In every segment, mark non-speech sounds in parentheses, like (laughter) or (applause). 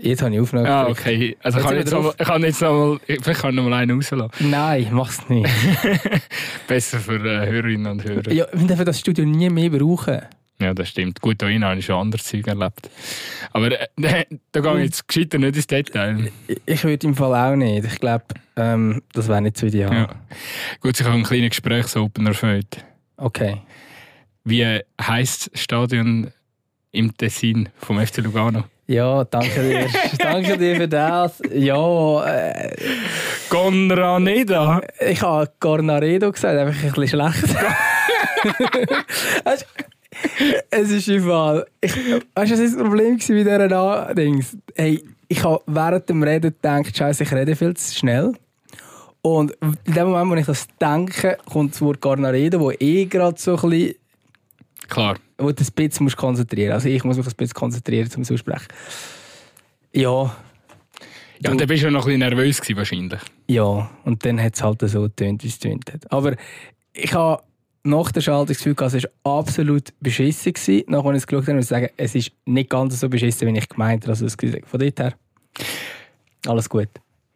Jetzt habe ich aufgenommen. Ah, okay. Also kann ich, jetzt noch, mal- kann jetzt noch mal, vielleicht kann ich noch mal einen rauslassen. Nein, mach's nicht. (laughs) Besser für äh, Hörerinnen und Hörer. ja, wir dürfen das Studio nie mehr brauchen. Ja, das stimmt. Gut, da habe ich schon anderes Zeug erlebt. Aber äh, (laughs) da gehe ich jetzt gescheiter nicht ins Detail. Ich- Ich würde im Fall auch nicht. Ich glaube, ähm, das wäre nicht so ideal. Ja. Gut, ich habe einen kleinen Gesprächsopener für heute. Okay. Wie heisst das Stadion im Tessin vom FC Lugano? Ja, danke dir. (laughs) danke dir für das. Ja, äh, Conraneda! ich habe Cornaredo gesagt, einfach ein bisschen schlecht. (laughs) Es ist Fall. Ich, weißt du, was das Problem mit dieser Dings? Hey, ich habe während dem Reden gedacht, Scheiße, ich rede viel zu schnell. Und in dem Moment, wo ich das denke, kommt das Wort Cornaredo, wo eh gerade so ein bisschen Klar. wo du ein bisschen musst konzentrieren Also ich muss mich ein bisschen konzentrieren zum Aussprechen. Ja, Ja, und dann bist du noch ein bisschen nervös gewesen, wahrscheinlich. ja. Und dann hat es halt so getönt, wie es getönt hat. Aber ich habe nach der Schaltung das Gefühl, gehabt, es war absolut beschissen. Gewesen. Nachdem ich es geschaut habe, muss ich sagen, es ist nicht ganz so beschissen, wie ich gemeint habe. Also von dort her, alles gut.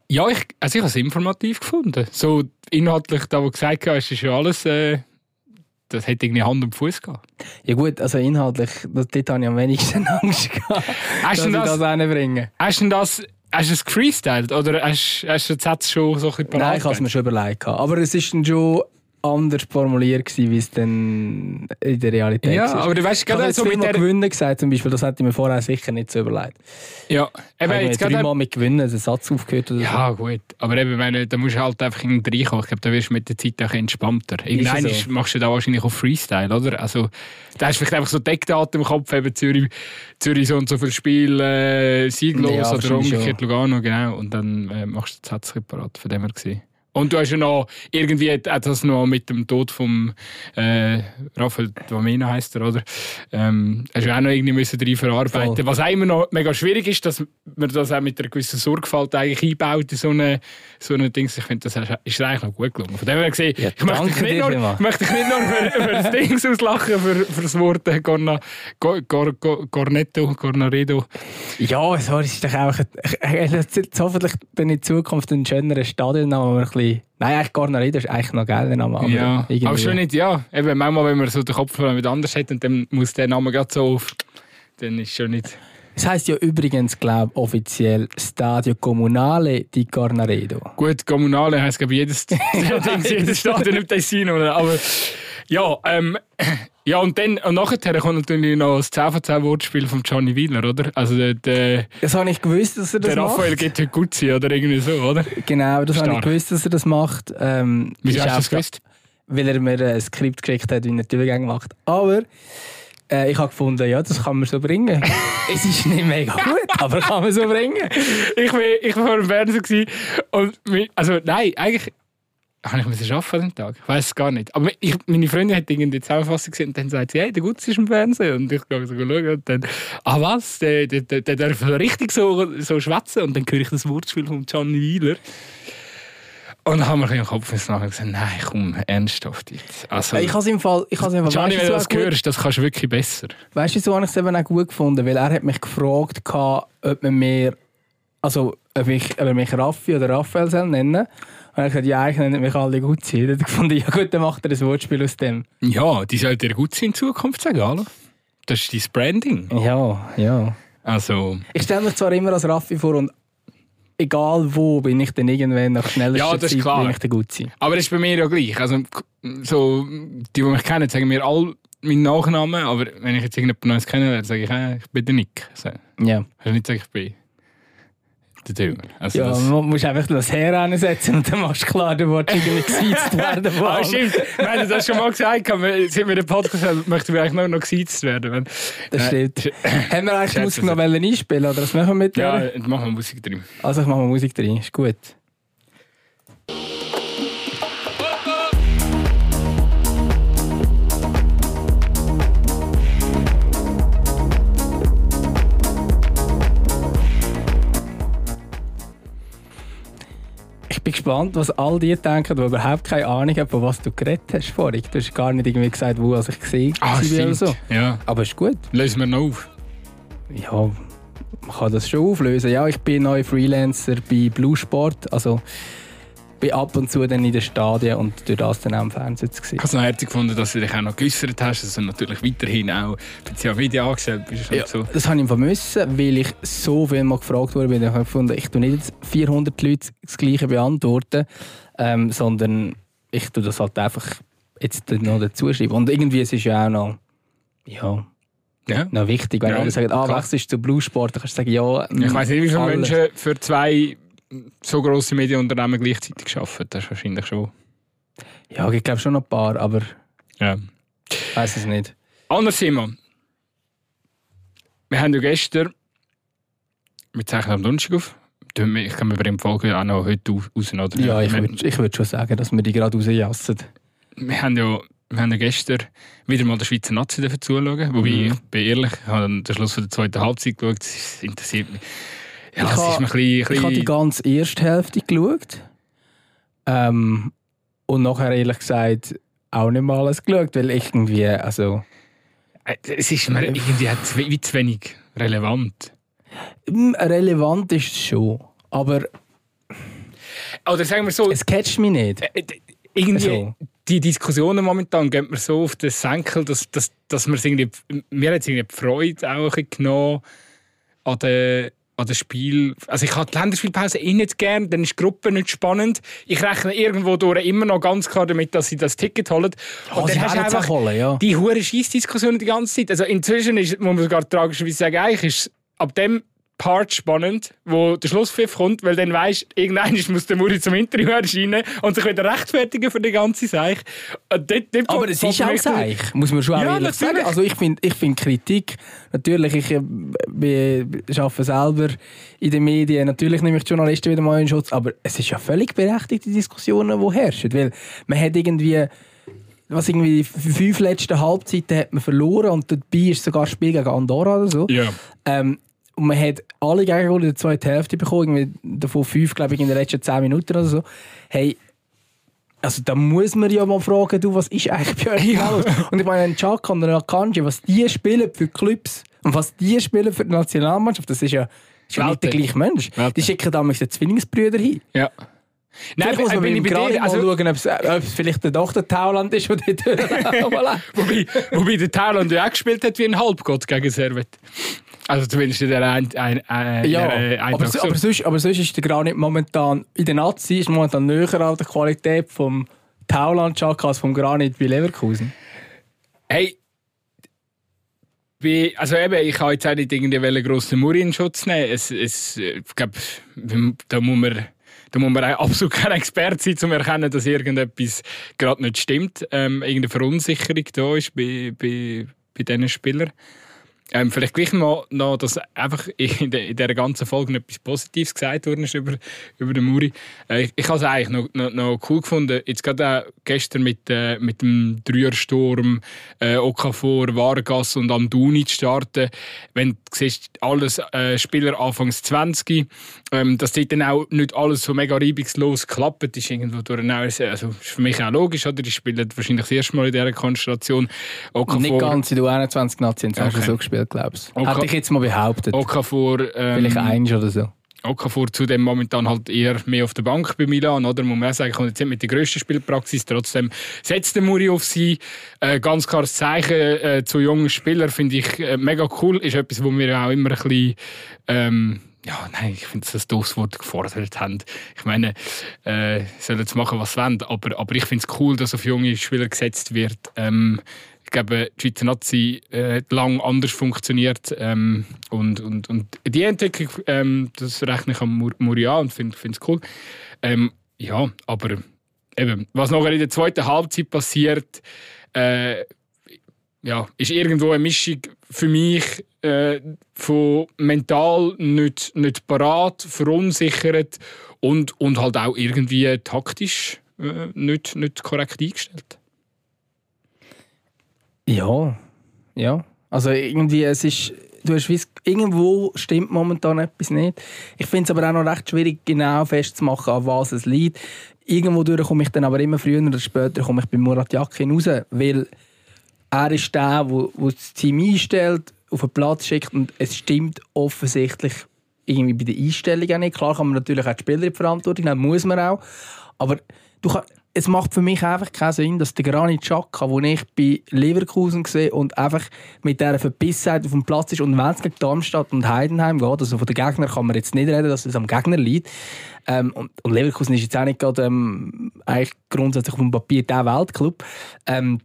Ja, ich, also ich habe es informativ gefunden. So inhaltlich, da, wo du gesagt hast, ist ja alles... Äh, das hätte irgendwie Hand und Fuß gehabt. Ja gut, also inhaltlich, das, dort habe ich am wenigsten (laughs) Angst gehabt, Hast dass ich das, das reinbringe. hast du das, hast du es gefreestylt oder hast, hast du den Satz schon so ein bisschen Nein, ich habe es mir schon überlegt. Aber es ist dann schon anders formuliert, gewesen, wie es dann in der Realität Ja, war. aber du weißt Ich gerade so mit der... gewinnen gesagt, zum Beispiel. Das hätte ich mir vorher sicher nicht so überlegt. Ja, Ich eben habe jetzt gerade... dreimal mit gewinnen, den Satz aufgehört oder so. Ja, gut. Aber eben, meine, da musst du halt einfach irgendwie reinkommen. Ich glaube, da wirst du mit der Zeit auch entspannter. Irgendwann so. machst du da wahrscheinlich auch Freestyle, oder? Also, da hast du vielleicht einfach so Deckdaten im Kopf, eben Zürich, Zürich so und so viel Spiel äh, sieglos Ja, oder umgekehrt Lugano, genau. Und dann äh, machst du den Satz parat, von dem her gesehen. Und du hast ja noch, irgendwie hat hat das noch mit dem Tod vom äh, Raphael Dwamena heisst er, oder? Ähm, hast du auch noch irgendwie müssen drin verarbeiten. Voll. Was auch immer noch mega schwierig ist, dass man das auch mit einer gewissen Sorgfalt eigentlich einbaut in so eine, so eine Dings. Ich finde, das ist eigentlich noch gut gelungen. Von dem her gesehen, Ja, ich möchte dich nicht nur, ich möchte dich nicht nur für, für das Dings auslachen, für, für das Wort äh, Corna, Cor, Cor, Cor, Cornetto, Cornaredo. Ja, so es ist doch jetzt hoffentlich dann in Zukunft ein schönerer Stadionname, wo wir ein bisschen. Nein, eigentlich Garnaredo ist eigentlich noch geil, der Name. Aber ja, irgendwie- aber schon nicht, ja. Eben, manchmal, wenn man so den Kopf mit anders hat und dann muss der Name gerade so auf, dann ist schon nicht... Es heisst ja übrigens, glaube ich, offiziell Stadio Comunale di Garnaredo. Gut, Kommunale heisst, glaube ich, jedes, (laughs) (laughs) jedes Stadion im Tessin, oder? Aber ja, ähm, ja, und dann, und nachher kommt natürlich noch das 10 von 10 Wortspiel von Johnny Wieler, oder? Also der, der, Das habe ich gewusst, dass er das der Raphael macht. geht heute gut sein, oder irgendwie so, oder? Genau, das habe ich gewusst, dass er das macht. Ähm, Wieso hast du das gewusst? Weil er mir ein Skript geschickt hat, wie er die Übergänge macht. Aber äh, ich habe gefunden, ja, das kann man so bringen. (laughs) es ist nicht mega gut, aber kann man so bringen. ich war ich war vor dem Fernsehen und mi- also nein, eigentlich habe ich müssen arbeiten dem Tag. Ich weiß es gar nicht. Aber ich, meine Freundin hat irgendwie die Zusammenfassung gesehen und dann sagt sie, hey, der Gutz ist im Fernsehen. Und ich gehe so schauen und dann, ah was, der, der, der, der darf richtig so, so schwätzen. Und dann höre ich das Wortspiel von Johnny Wheeler. Und dann haben wir im Kopf ins Nachhinein gesagt, nein, komm, ernsthaft jetzt. Also, Ich habe es im Fall, ich im Fall Johnny, wenn weißt du du, das gut- hörst, das kannst du wirklich besser. Weißt du, so habe ich es eben auch gut gefunden, weil er hat mich gefragt, ob man mir, also ob, ich, ob er mich Raffi oder Raphael soll nennen. Und er hat gesagt, ja, ich nenne mich alle gut sein. Dann gefunden, ja gut, dann macht er ein Wortspiel aus dem. Ja, die sollte dir gut sein in Zukunft, sagen alle. Das ist dein Branding. Ja, ja. Also, Ich stelle mich zwar immer als Raffi vor und egal wo, bin ich dann irgendwann nach schneller Ja, das ist Zeit, klar. bin ich dann gut sein. Aber das ist bei mir ja gleich. Also, so, die, die mich kennen, sagen mir all meinen Nachnamen, aber wenn ich jetzt irgendjemand Neues kennenlerne, sage ich, äh, ich bin der Nick. So, Ja, also nicht sagen, ich bin der Dömer. Also ja das, man muss einfach das Her ansetzen und dann machst du klar, du willst irgendwie (laughs) gesiezt werden. Ah, stimmt. Wir haben das schon mal gesagt, wir- seit wir den Podcast haben, möchten wir eigentlich nur noch gesiezt werden. Wenn, Das stimmt. (laughs) Haben wir eigentlich Musik noch wollen einspielen oder was machen wir mit Ja, der? jetzt machen wir Musik drin. Also ich mache mal Musik drin, ist gut. Bin gespannt, was all die denken, die überhaupt keine Ahnung haben, von was du geredet hast vorhin. Du hast gar nicht irgendwie gesagt, wo ich gesehen Ah, war oder so. Ja, Aber ist gut. lösen wir noch auf. Ja, man kann das schon auflösen. Ja, ich bin neuer Freelancer bei Blue Sport, also bin ab und zu dann in den Stadien und durch das dann auch im Fernsehen zu sehen. Ich habe es noch herzlich gefunden, dass du dich auch noch geäussert hast, dass du natürlich weiterhin auch bei ja Video angestellt bist. Ja, So. das habe ich vermissen, weil ich so viel mal gefragt wurde. Ich habe gefunden, ich tue nicht jetzt 400 Leute das Gleiche beantworten, ähm, sondern ich tue das halt einfach jetzt noch dazu schreiben. Und irgendwie es ist ja auch noch, ja, Ja. noch wichtig, wenn Ja, alle sagen, ah, wechselst du zu Blue Sport, dann kannst du sagen, ja. Ich weiß nicht, wie viele. Menschen für zwei so grosse Medienunternehmen gleichzeitig arbeiten. Das ist wahrscheinlich schon. Ja, ich glaube schon noch ein paar, aber Ja. ich weiß es nicht. Anders Simon. Wir haben ja gestern, wir zeichnen am Donnerstag auf. Ich kann mir bei dem Folge auch noch heute raus, oder? Ja, ich würde ich würd schon sagen, dass wir die gerade rausjassen. wir haben ja wir haben ja gestern wieder mal der Schweizer Nazi dafür zuschauen. Wobei, Mhm. ich bin ehrlich, ich habe den Schluss von der zweiten Halbzeit geschaut. Es interessiert mich. Ja, Ich es ha- ist mir ein bisschen... habe die ganze erste Hälfte geschaut. Ähm, und nachher ehrlich gesagt auch nicht mal alles geschaut, weil ich irgendwie, also Äh, es ist mir irgendwie auch zu, wie zu wenig relevant. relevant ist es schon, aber Oder sagen wir so, es catcht mich nicht. äh, irgendwie So. die Diskussionen momentan gehen mir so auf den Senkel, dass, dass, dass man irgendwie, mir hat irgendwie die Freude auch ein bisschen genommen an den an das Spiel. Also ich habe die Länderspielpause eh nicht gern, dann ist die Gruppe nicht spannend. Ich rechne irgendwo durch immer noch ganz klar damit, dass sie das Ticket holen. Oh, sie werden es auch holen, ja. die hure Scheißdiskussion die ganze Zeit. Also inzwischen ist, muss man sogar tragischerweise sagen, eigentlich ist ab dem Part spannend, wo der Schlusspfiff kommt, weil dann weisst, irgendwann muss der Muri zum Interview erscheinen und sich wieder rechtfertigen für die ganze dort- dort Aber es ist auch seich, muss man schon auch Ja, ehrlich natürlich. sagen. Also ich finde ich find Kritik, natürlich, ich äh, bin- arbeite selber in den Medien, natürlich nehme ich die Journalisten wieder mal in Schutz, aber es ist ja völlig berechtigt, die Diskussionen, die herrschen, weil man hat irgendwie was irgendwie die fünf letzten Halbzeiten hat man verloren und dabei ist sogar ein Spiel gegen Andorra oder so. Ja. Ähm, und man hat alle Gegengole in der zweiten Hälfte bekommen, irgendwie davon fünf, glaube ich, in den letzten zehn Minuten oder so. Hey, also da muss man ja mal fragen, du, was ist eigentlich bei euch (laughs) Ja. los? Und ich meine, ein Chaka und Akanji, was die spielen für Clubs und was die spielen für die Nationalmannschaft, das ist ja, ist ja nicht der gleiche Mensch. Welten. Die schicken damals den Zwillingsbrüder hin. ja. Nein, Vielleicht muss man bin bin bei gerade dir. mal Also, schauen, ob es, ob es vielleicht der Tochter Tauland ist, der dort (laughs) (laughs) wobei, wobei der Thailand ja auch gespielt hat wie ein Halbgott gegen Servet. Also zumindest in der ein, ein, ein, Ja, der aber, so- aber, sonst, aber sonst ist der Granit momentan in der Nazi ist momentan näher an der Qualität vom Tauland Chaka als vom Granit bei Leverkusen. Hey, wie, also eben, ich habe jetzt auch nicht irgendwie einen grossen Muri in Schutz nehmen. Es, es, äh, ich glaube, da muss man, da muss man absolut kein Experte sein, um zu erkennen, dass irgendetwas gerade nicht stimmt. Ähm, irgendeine Verunsicherung da ist bei, bei, bei diesen Spielern. Ähm, vielleicht gleich mal noch, dass einfach in, der, in dieser ganzen Folge etwas Positives gesagt worden ist über, über den Muri. Äh, ich ich habe es eigentlich noch, noch, noch cool gefunden. Jetzt gerade auch gestern mit, äh, mit dem Dreiersturm, äh, Okafor, Vargas und Amduni zu starten. Wenn du siehst, alles äh, Spieler anfangs 20, ähm, dass dort dann auch nicht alles so mega reibungslos klappt, ist irgendwo durch eine, also ist für mich auch logisch, oder? Die spielen wahrscheinlich das erste Mal in dieser Konstellation. Und nicht ganz in der U21 Nazi, hast du Okay. so gespielt, glaubst du? Okay. Hätte ich jetzt mal behauptet. Okafor, ähm, Vielleicht eins oder so. Okafor zudem momentan halt eher mehr auf der Bank bei Milan, oder? Muss man auch sagen, kommt jetzt nicht mit der grössten Spielpraxis. Trotzdem setzt der Muri auf sie. Äh, ganz klares Zeichen äh, zu jungen Spielern finde ich äh, mega cool. Ist etwas, wo wir auch immer ein bisschen, ähm, ja, nein, ich finde das doofes Wort gefordert haben. Ich meine, äh, sollen jetzt machen, was sie wollen, aber, aber ich finde es cool, dass auf junge Spieler gesetzt wird. Ähm, ich glaube, die Schweizer Nazi äh, hat lang anders funktioniert. Ähm, und, und, und die Entwicklung, ähm, das rechne ich an Mur- Muria und finde es cool. Ähm, ja, aber eben, was nachher in der zweiten Halbzeit passiert, äh, ja, ist irgendwo eine Mischung für mich äh, von mental nicht, nicht parat, verunsichert und, und halt auch irgendwie taktisch äh, nicht, nicht korrekt eingestellt. Ja, ja. Also irgendwie, es ist, du hast weiss, irgendwo stimmt momentan etwas nicht. Ich finde es aber auch noch recht schwierig, genau festzumachen, an was es liegt. Irgendwo komme ich dann aber immer früher oder später komme ich bei Murat Yakin raus, weil er ist der, wo das Team einstellt auf den Platz schickt und es stimmt offensichtlich irgendwie bei der Einstellung auch nicht. Klar kann man natürlich auch die Spieler in Verantwortung nehmen, muss man auch. Aber du kann, es macht für mich einfach keinen Sinn, dass der Granit Xhaka, den ich bei Leverkusen sehe und einfach mit dieser Verbissenheit auf dem Platz ist und wenn es gegen Darmstadt und Heidenheim geht, also von den Gegnern kann man jetzt nicht reden, dass es am Gegner liegt. Ähm, und, und, Leverkusen ist jetzt auch nicht gerade ähm, eigentlich grundsätzlich auf dem Papier der Weltclub. Ähm,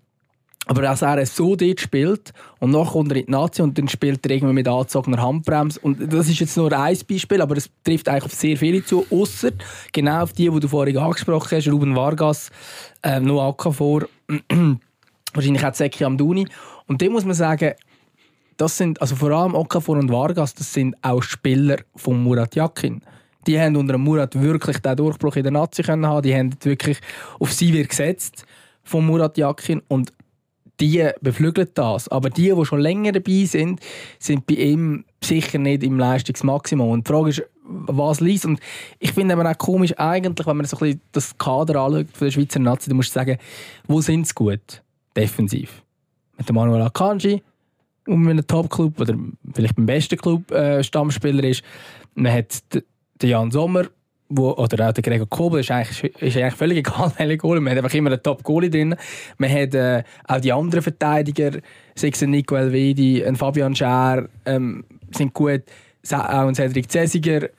aber dass er so dort spielt und nachher kommt er in die Nazi und dann spielt er irgendwie mit angezogener Handbremse. Und das ist jetzt nur ein Beispiel, aber es trifft eigentlich auf sehr viele zu, außer genau auf die, die du vorhin angesprochen hast, Ruben Vargas, äh, Noah vor, (clears throat) wahrscheinlich auch Zeki Amduni. Und dem muss man sagen, das sind, also vor allem Okafor und Vargas, das sind auch Spieler von Murat Yakin. Die haben unter Murat wirklich den Durchbruch in der Nazi können haben. Die haben wirklich auf sie gesetzt von Murat Yakin und die beflügeln das. Aber die, die schon länger dabei sind, sind bei ihm sicher nicht im Leistungsmaximum. Und die Frage ist, was liest. Und ich finde es auch komisch, eigentlich, wenn man so ein bisschen das Kader anschaut von der Schweizer Nazi, du musst sagen, wo sind sie gut? Defensiv. Mit dem Manuel Akanji, um mit einem Top-Club oder vielleicht beim besten Club äh, Stammspieler ist. Man hat den Jan Sommer, wo, oder auch der Gregor Kobel, ist eigentlich, ist eigentlich völlig (laughs) egal, welche Goalie. Man hat einfach immer einen Top-Goalie drin. Man hat äh, auch die anderen Verteidiger, sei es Nico Elvedi, ein Fabian Schär, ähm, sind gut. Auch ein Cedric Cesiger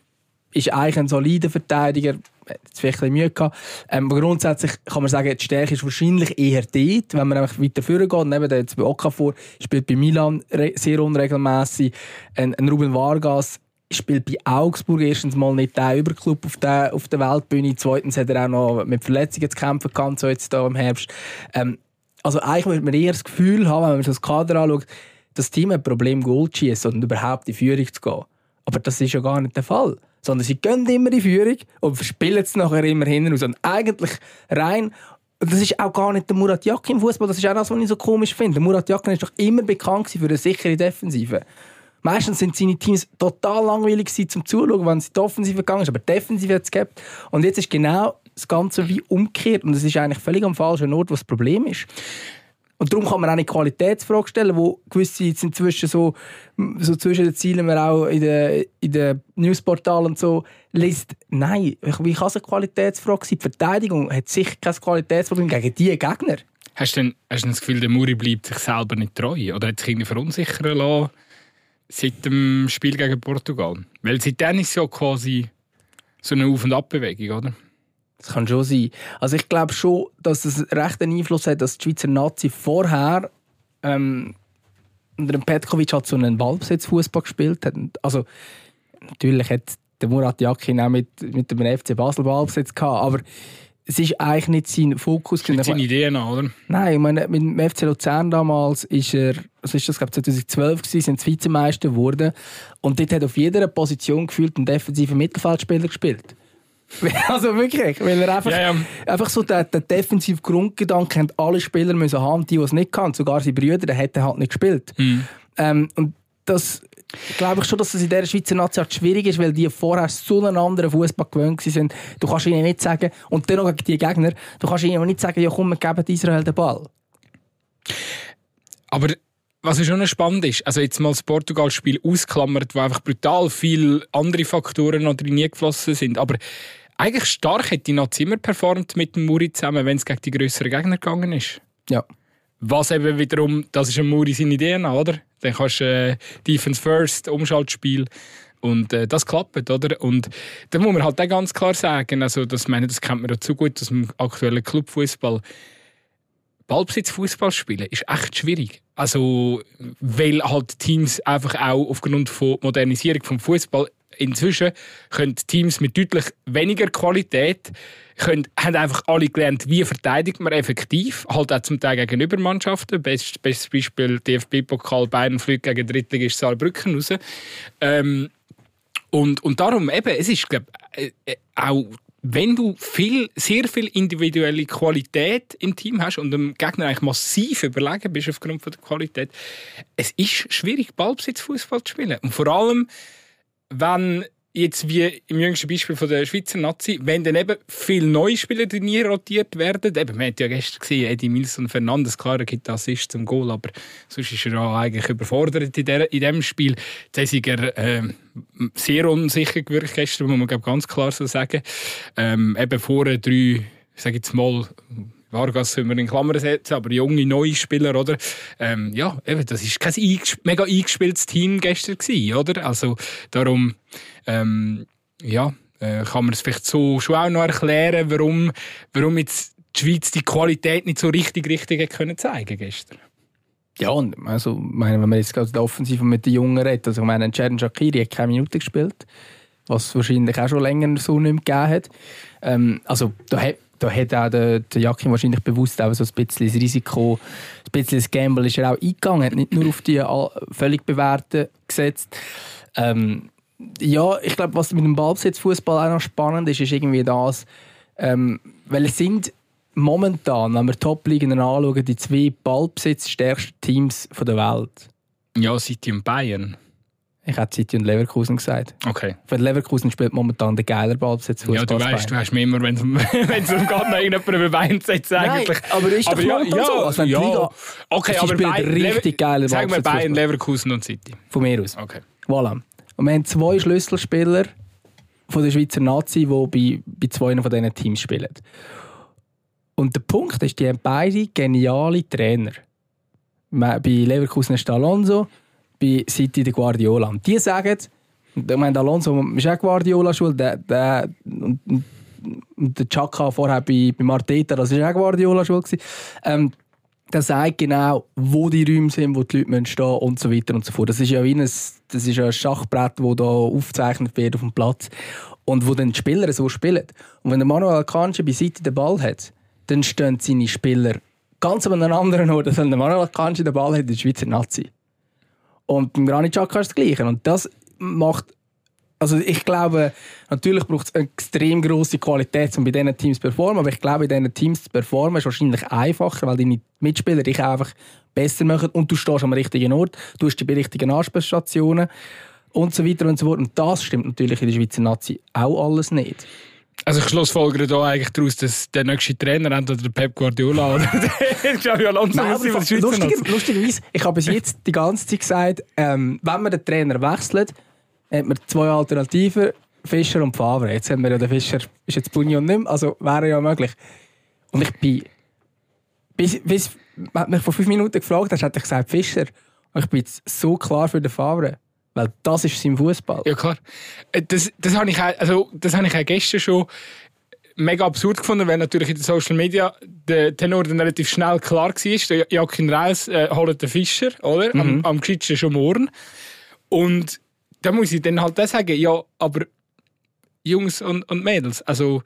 ist eigentlich ein solider Verteidiger. Hat vielleicht ein bisschen Mühe gehabt. Ähm, aber grundsätzlich kann man sagen, die Stärke ist wahrscheinlich eher dort, wenn man einfach weiter vorne geht. Neben jetzt bei Okafor spielt bei Milan sehr unregelmäßig. Ein, ein Ruben Vargas spielt bei Augsburg erstens mal nicht der Überclub auf der, auf der Weltbühne. Zweitens hat er auch noch mit Verletzungen zu kämpfen gehabt, so jetzt hier im Herbst. Ähm, also eigentlich würde man eher das Gefühl haben, wenn man sich das Kader anschaut, das Team hat ein Problem, Gold zu schießen und überhaupt in Führung zu gehen. Aber das ist ja gar nicht der Fall. Sondern sie gehen immer in Führung und verspielen es nachher immer hinten. Und eigentlich rein das ist auch gar nicht der Murat Yakin im Fußball. Das ist auch das, was ich so komisch finde. Der Murat Yakin ist doch immer bekannt für eine sichere Defensive. Meistens sind seine Teams total langweilig zum Zuschauen, wenn sie die Offensive gegangen ist, aber die Defensive hat es gehabt. Und jetzt ist genau das Ganze wie umgekehrt und es ist eigentlich völlig am falschen Ort, was das Problem ist. Und darum kann man auch eine Qualitätsfrage stellen, wo gewisse jetzt inzwischen so, so zwischen den Zielen man auch in den, in den Newsportalen und so liest. Nein, wie kann es eine Qualitätsfrage sein? Die Verteidigung hat sicher kein Qualitätsproblem gegen diese Gegner. Hast du, denn, hast du das Gefühl, der Muri bleibt sich selber nicht treu? Oder hat sich irgendwie verunsichern lassen? Seit dem Spiel gegen Portugal? Weil seitdem ist es ja quasi so eine Auf- und Abbewegung, oder? Das kann schon sein. Also ich glaube schon, dass es recht einen Einfluss hat, dass die Schweizer Nazi vorher ähm, unter Petkovic hat so einen Ballbesitzfußball gespielt hat. Also natürlich hat der Murat Yakin auch mit, mit dem FC Basel Ballbesitz gehabt, aber es ist eigentlich nicht sein Fokus. Das ist nicht seine Ideen, oder? Nein, ich meine, mit dem FC Luzern damals ist er, was ist das, glaube 2012 gewesen, sind sie Vizemeister geworden und dort hat auf jeder Position gefühlt ein defensiver Mittelfeldspieler gespielt. (laughs) also wirklich, weil er einfach, ja, ja. einfach so den, den defensiven Grundgedanken haben alle Spieler müssen haben, die, die es nicht kann. Sogar seine Brüder, der hätte halt nicht gespielt. Mhm. Ähm, und das glaube ich schon, dass es in der Schweizer Nation schwierig ist, weil die vorher so einen anderen Fußball gewöhnt sind. Du kannst ihnen nicht sagen, und dann noch gegen die Gegner, du kannst ihnen nicht sagen, ja komm, wir geben Israel den Ball. Aber was schon spannend ist, also jetzt mal das Portugal-Spiel ausklammert, wo einfach brutal viele andere Faktoren noch drin geflossen sind, aber eigentlich stark hat die Nazi immer performt mit dem Muri zusammen, wenn es gegen die größeren Gegner gegangen ist. Ja. Was eben wiederum, das ist ein Muri seine Idee, oder? Dann kannst du äh, Defense First, Umschaltspiel. Und äh, das klappt, oder? Und da muss man halt auch ganz klar sagen, also das, meine, das kennt man ja zu gut aus dem aktuellen Clubfußball. Ballbesitz Fußball spielen ist echt schwierig. Also, weil halt Teams einfach auch aufgrund von Modernisierung vom Fußball inzwischen können Teams mit deutlich weniger Qualität können, haben einfach alle gelernt, wie verteidigt man effektiv, halt auch zum Teil gegen Übermannschaften. Bestes, bestes Beispiel DFB-Pokal Bayern fliegt gegen Drittligist Saarbrücken raus. Ähm, und, und darum eben, es ist glaub, äh, äh, auch wenn du viel, sehr viel individuelle Qualität im Team hast und dem Gegner eigentlich massiv überlegen bist aufgrund von der Qualität, es ist schwierig, Ballbesitzfußball zu spielen. Und vor allem, wenn jetzt wie im jüngsten Beispiel von der Schweizer Nazi, wenn dann eben viele neue Spieler nie rotiert werden, eben, man hat ja gestern gesehen, Eddie Milson Fernandes, klar, er gibt Assist zum Goal, aber sonst ist er ja eigentlich überfordert in, der, in diesem Spiel. Jetzt ist er äh, sehr unsicher gewirkt gestern, muss man glaub, ganz klar so sagen. Ähm, eben vorher drei, ich jetzt mal, Vargas können wir in Klammern setzen, aber junge, neue Spieler, oder? Ähm, ja, eben, das ist kein mega eingespieltes Team gestern gewesen, oder? Also, darum, ähm, ja, äh, kann man es vielleicht so schon auch noch erklären, warum, warum jetzt die Schweiz die Qualität nicht so richtig, richtig können zeigen gestern. Ja, und also, meine, wenn man jetzt gerade offensiv mit den Jungen redet, also ich meine, Jeren Shakiri hat keine Minute gespielt, was wahrscheinlich auch schon länger so nicht mehr gegeben hat. Ähm, also da hat da hat auch der, der Jakin wahrscheinlich bewusst auch so ein bisschen das Risiko, ein bisschen das Gamble ist er auch eingegangen, hat nicht nur auf die völlig bewährten gesetzt. Ähm, ja, ich glaube, was mit dem Ballbesitzfußball auch noch spannend ist, ist irgendwie das, ähm, weil es sind momentan, wenn wir Top-Ligen anschauen, die zwei ballbesitzstärksten Teams der Welt. Ja, City und Bayern. Ich hätte City und Leverkusen gesagt. Okay. Für Leverkusen spielt momentan der geiler Ballbesitz Ja, du weißt, du hast mir immer, wenn es (laughs) um, geht, noch irgendjemand über Bein setzt, eigentlich. Nein, aber ist doch ja, ja, so. Also ja. Liga, okay, aber spielt Bayern, richtig geile Sagen wir Bayern, Leverkusen und City. Von mir aus. Okay. Voilà. Und wir haben zwei Schlüsselspieler von der Schweizer Nazi, die bei, bei zwei von diesen Teams spielen. Und der Punkt ist, die haben beide geniale Trainer. Bei Leverkusen ist Alonso, bei City der Guardiola. Und die sagen, ich meine, Alonso ist auch Guardiola-Schule, der, der, und, der Chaka vorher bei, bei Marteta, das war auch Guardiola-Schule. Ähm, der sagt genau, wo die Räume sind, wo die Leute stehen müssen und so weiter und so fort. Das ist ja wie ein, das ist ein Schachbrett, das da aufgezeichnet wird auf dem Platz und wo dann die Spieler so spielen. Und wenn der Manuel Akanji bei City den Ball hat, dann stehen seine Spieler ganz an einem anderen Ort, als wenn der Manuel Akanji den Ball hat der Schweizer Nazi. Und beim Granit Xhaka ist das Gleiche. Und das macht also ich glaube, natürlich braucht es eine extrem große Qualität, um bei diesen Teams zu performen, aber ich glaube, in diesen Teams zu performen ist wahrscheinlich einfacher, weil deine Mitspieler dich einfach besser machen und du stehst am richtigen Ort, du hast die richtigen Ansprechstationen und so weiter und so fort. Und das stimmt natürlich in der Schweizer Nazi auch alles nicht. Also ich schlussfolgere da eigentlich daraus, dass der nächste Trainer entweder der Pep Guardiola oder (laughs) der Xavi Alonso Nein, aber lustiger, Lustigerweise, ich habe bis jetzt die ganze Zeit gesagt, ähm, wenn man den Trainer wechselt, hat man zwei Alternativen, Fischer und Favre. Jetzt haben wir ja den Fischer, ist jetzt Bunion nicht mehr, also wäre ja möglich. Und ich bin, bis, bis man mich vor fünf Minuten gefragt hast, hätte ich gesagt Fischer. Und ich bin jetzt so klar für den Favre. Weil das ist sein Fußball. Ja, klar. Äh, das, das habe ich, also, das habe ich auch gestern schon mega absurd gefunden, weil natürlich in den Social Media der Tenor dann relativ schnell klar war. Der Joachim Reis äh, holt den Fischer, oder? Mhm. Am, am schon morgen. Und da muss ich dann halt auch sagen, ja, aber Jungs und, und Mädels, also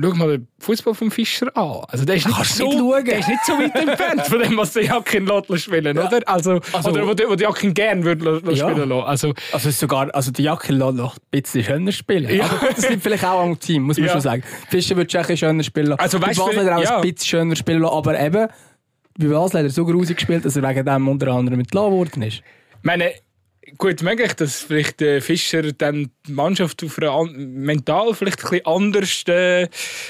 schau mal den Fußball vom Fischer an. Also der ist nicht, so, nicht der ist nicht so weit entfernt von dem, was der Jakin lässt spielen, ja. oder? Also, also, oder wo der, wo der Jakin gerne würde ja. spielen lassen. Also, also sogar, also der Jakin lässt noch ein bisschen schöner spielen. Ja. Aber das liegt vielleicht auch am Team, muss man ja. schon sagen. Fischer würde schon ein bisschen schöner spielen lassen. Also, weißt, Basel auch ja. ein bisschen schöner spielen lassen, aber eben, bei Basel hat er so grusig gespielt, dass er wegen dem unter anderem entlassen worden ist. Meine, gut möglich, dass vielleicht der Fischer dann die Mannschaft auf einer, mental vielleicht ein bisschen anders äh,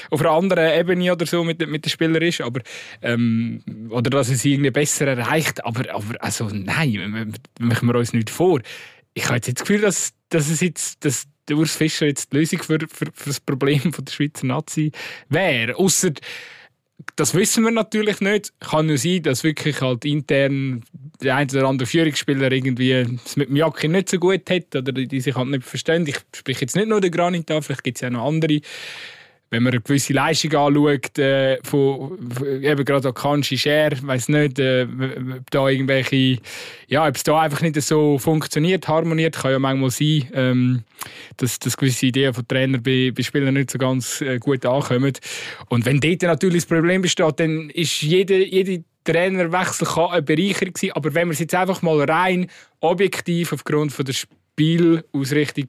auf einer anderen Ebene oder so mit, mit den Spielern ist, aber ähm, oder dass sie irgendwie besser erreicht, aber, aber also nein, machen wir uns nicht vor. Ich habe jetzt das Gefühl, dass, dass es jetzt, dass der Urs Fischer jetzt die Lösung für, für, für das Problem von der Schweizer Nazi wäre, außer das wissen wir natürlich nicht. Kann nur sein, dass wirklich halt intern der eine oder andere Führungsspieler irgendwie es mit dem Jacke nicht so gut hat oder die sich halt nicht verstehen. Ich spreche jetzt nicht nur den Granit an, vielleicht gibt es ja noch andere wenn man eine gewisse Leistung anschaut, äh, von, eben gerade Kanji Share, weiß nicht, äh, ob da irgendwelche, ja, ob es da einfach nicht so funktioniert, harmoniert, kann ja manchmal sein, ähm, dass, dass gewisse Ideen von Trainern bei, bei Spielern nicht so ganz äh, gut ankommen. Und wenn dort natürlich das Problem besteht, dann ist jede, jede Trainerwechsel kann eine Bereicherung sein, aber wenn man es jetzt einfach mal rein objektiv aufgrund von der Spielausrichtung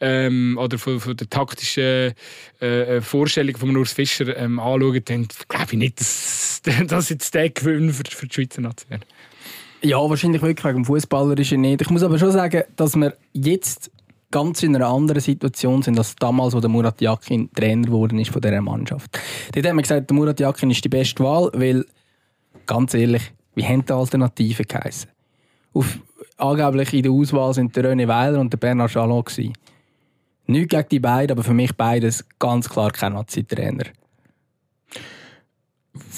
ähm, oder von, von der taktischen äh, äh Vorstellung von Urs Fischer ähm, anschauen, dann glaube ich nicht, dass (laughs) das jetzt der Gewinn für, für die Schweizer Nation Ja, wahrscheinlich wirklich wegen dem Fußballerischen nicht. Ich muss aber schon sagen, dass man jetzt ganz in einer anderen Situation sind als damals, der Murat Yakin Trainer geworden ist von dieser Mannschaft. Dort haben wir gesagt, der Murat Yakin ist die beste Wahl, weil, ganz ehrlich, wie haben die Alternativen geheißen? Auf, angeblich in der Auswahl sind der René Weiler und der Bernard Chalot gewesen. Nicht gegen die beiden, aber für mich beides ganz klar kein Nazi-Trainer.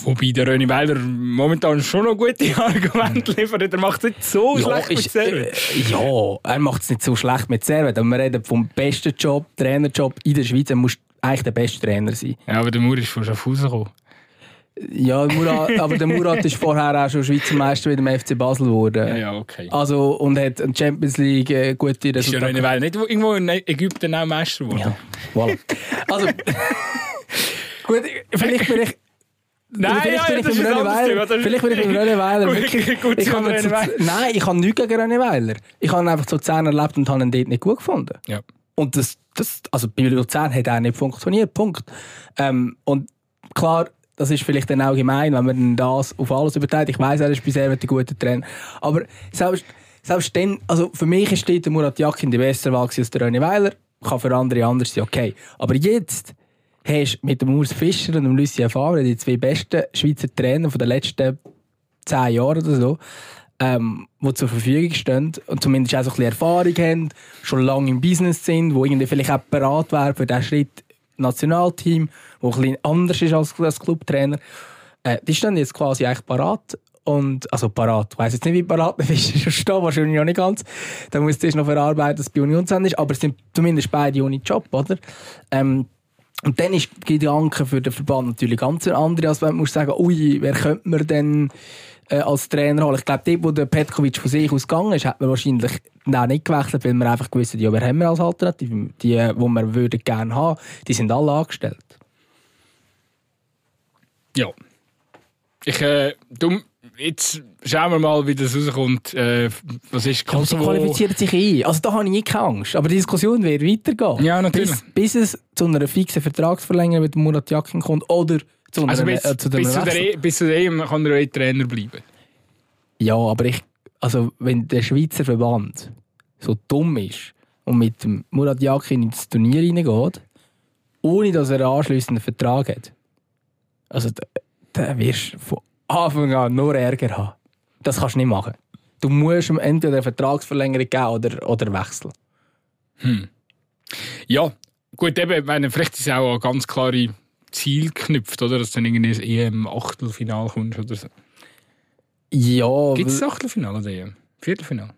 Wobei der René Weiler momentan schon noch gute Argumente liefert. Er macht es nicht so schlecht mit Servet. äh, ja, er macht es nicht so schlecht mit Servet. Aber wir reden vom besten Job, Trainerjob in der Schweiz. Er muss eigentlich der beste Trainer sein. Ja, aber der Mur ist von Schaffhausen gekommen. Ja, Murat, (laughs) aber der Murat ist vorher auch schon Schweizer Meister mit dem FC Basel geworden. Ja, ja, okay. Also, und hat in der Champions League äh, gute Ist der Resultate. René Weiler nicht irgendwo in Ägypten auch Meister geworden? Ja, voilà. Also, (laughs) gut, vielleicht bin ich. Nein, vielleicht ja, bin ja, ich ist ein René Weiler. Ist- Vielleicht bin ich beim René Weiler. Wirklich. gut, Ich habe zu-. Nein, ich habe nichts gegen René Weiler. Ich habe einfach zu Luzern erlebt und habe ihn dort nicht gut gefunden. Ja. Und das, das also bei Luzern hat er nicht funktioniert, Punkt. Ähm, und klar, das ist vielleicht dann auch gemein, wenn man das auf alles überträgt. Ich weiß, er ist bisher ein guter Trainer. Aber selbst, selbst dann, also für mich ist der Murat Yakin die bessere Wahl als der René Weiler. Kann für andere anders sein, okay. Aber jetzt hast du mit dem Urs Fischer und dem Lucien Favre die zwei besten Schweizer Trainer von den letzten zehn Jahren oder so, ähm, die zur Verfügung stehen und zumindest auch so ein bisschen Erfahrung haben, schon lange im Business sind, wo irgendwie vielleicht auch bereit wäre für diesen Schritt Nationalteam, wo ein bisschen anders ist als, als Clubtrainer. Äh, die stehen jetzt quasi eigentlich parat. Und, also parat. Ich weiss jetzt nicht, wie parat der Fischer (laughs) schon steht, wahrscheinlich noch nicht ganz. Da muss es noch verarbeiten, dass es bei Union zu ist. Aber es sind zumindest beide ohne Job, oder? Ähm, und dann ist die Gedanke für den Verband natürlich ganz andere, als wenn man muss sagen, ui, wer könnte man denn äh, als Trainer holen? Ich glaube, dort, wo der Petkovic von sich aus gegangen ist, hat man wahrscheinlich auch nicht gewechselt, weil man einfach gewusst hat, ja, wer haben wir als Alternative? Die, die wir würden gerne haben, die sind alle angestellt. Ja. Ich, äh, du, jetzt schauen wir mal, wie das rauskommt. Äh, was ist Kosovo? qualifiziert sich ein. Also da habe ich nicht keine Angst. Aber die Diskussion wird weitergehen. Ja, natürlich. Bis, bis es zu einer fixen Vertragsverlängerung mit Murat Yakin kommt oder zu einer, Also bis, äh, zu einem bis, zu der. E- bis zu der EM kann er auch Trainer bleiben. Ja, aber ich, also wenn der Schweizer Verband so dumm ist und mit dem Murat Yakin ins Turnier reingeht, ohne dass er einen anschliessenden Vertrag hat, also da, wirst du von Anfang an nur Ärger haben. Das kannst du nicht machen. Du musst ihm entweder eine Vertragsverlängerung geben oder, oder wechseln. Ja, gut, eben, meine, vielleicht ist es auch ein ganz klare Ziel geknüpft, oder? Dass du dann irgendwie ins EM-Achtelfinal kommst oder so. Ja, Gibt es Achtelfinale oder EM? Viertelfinale?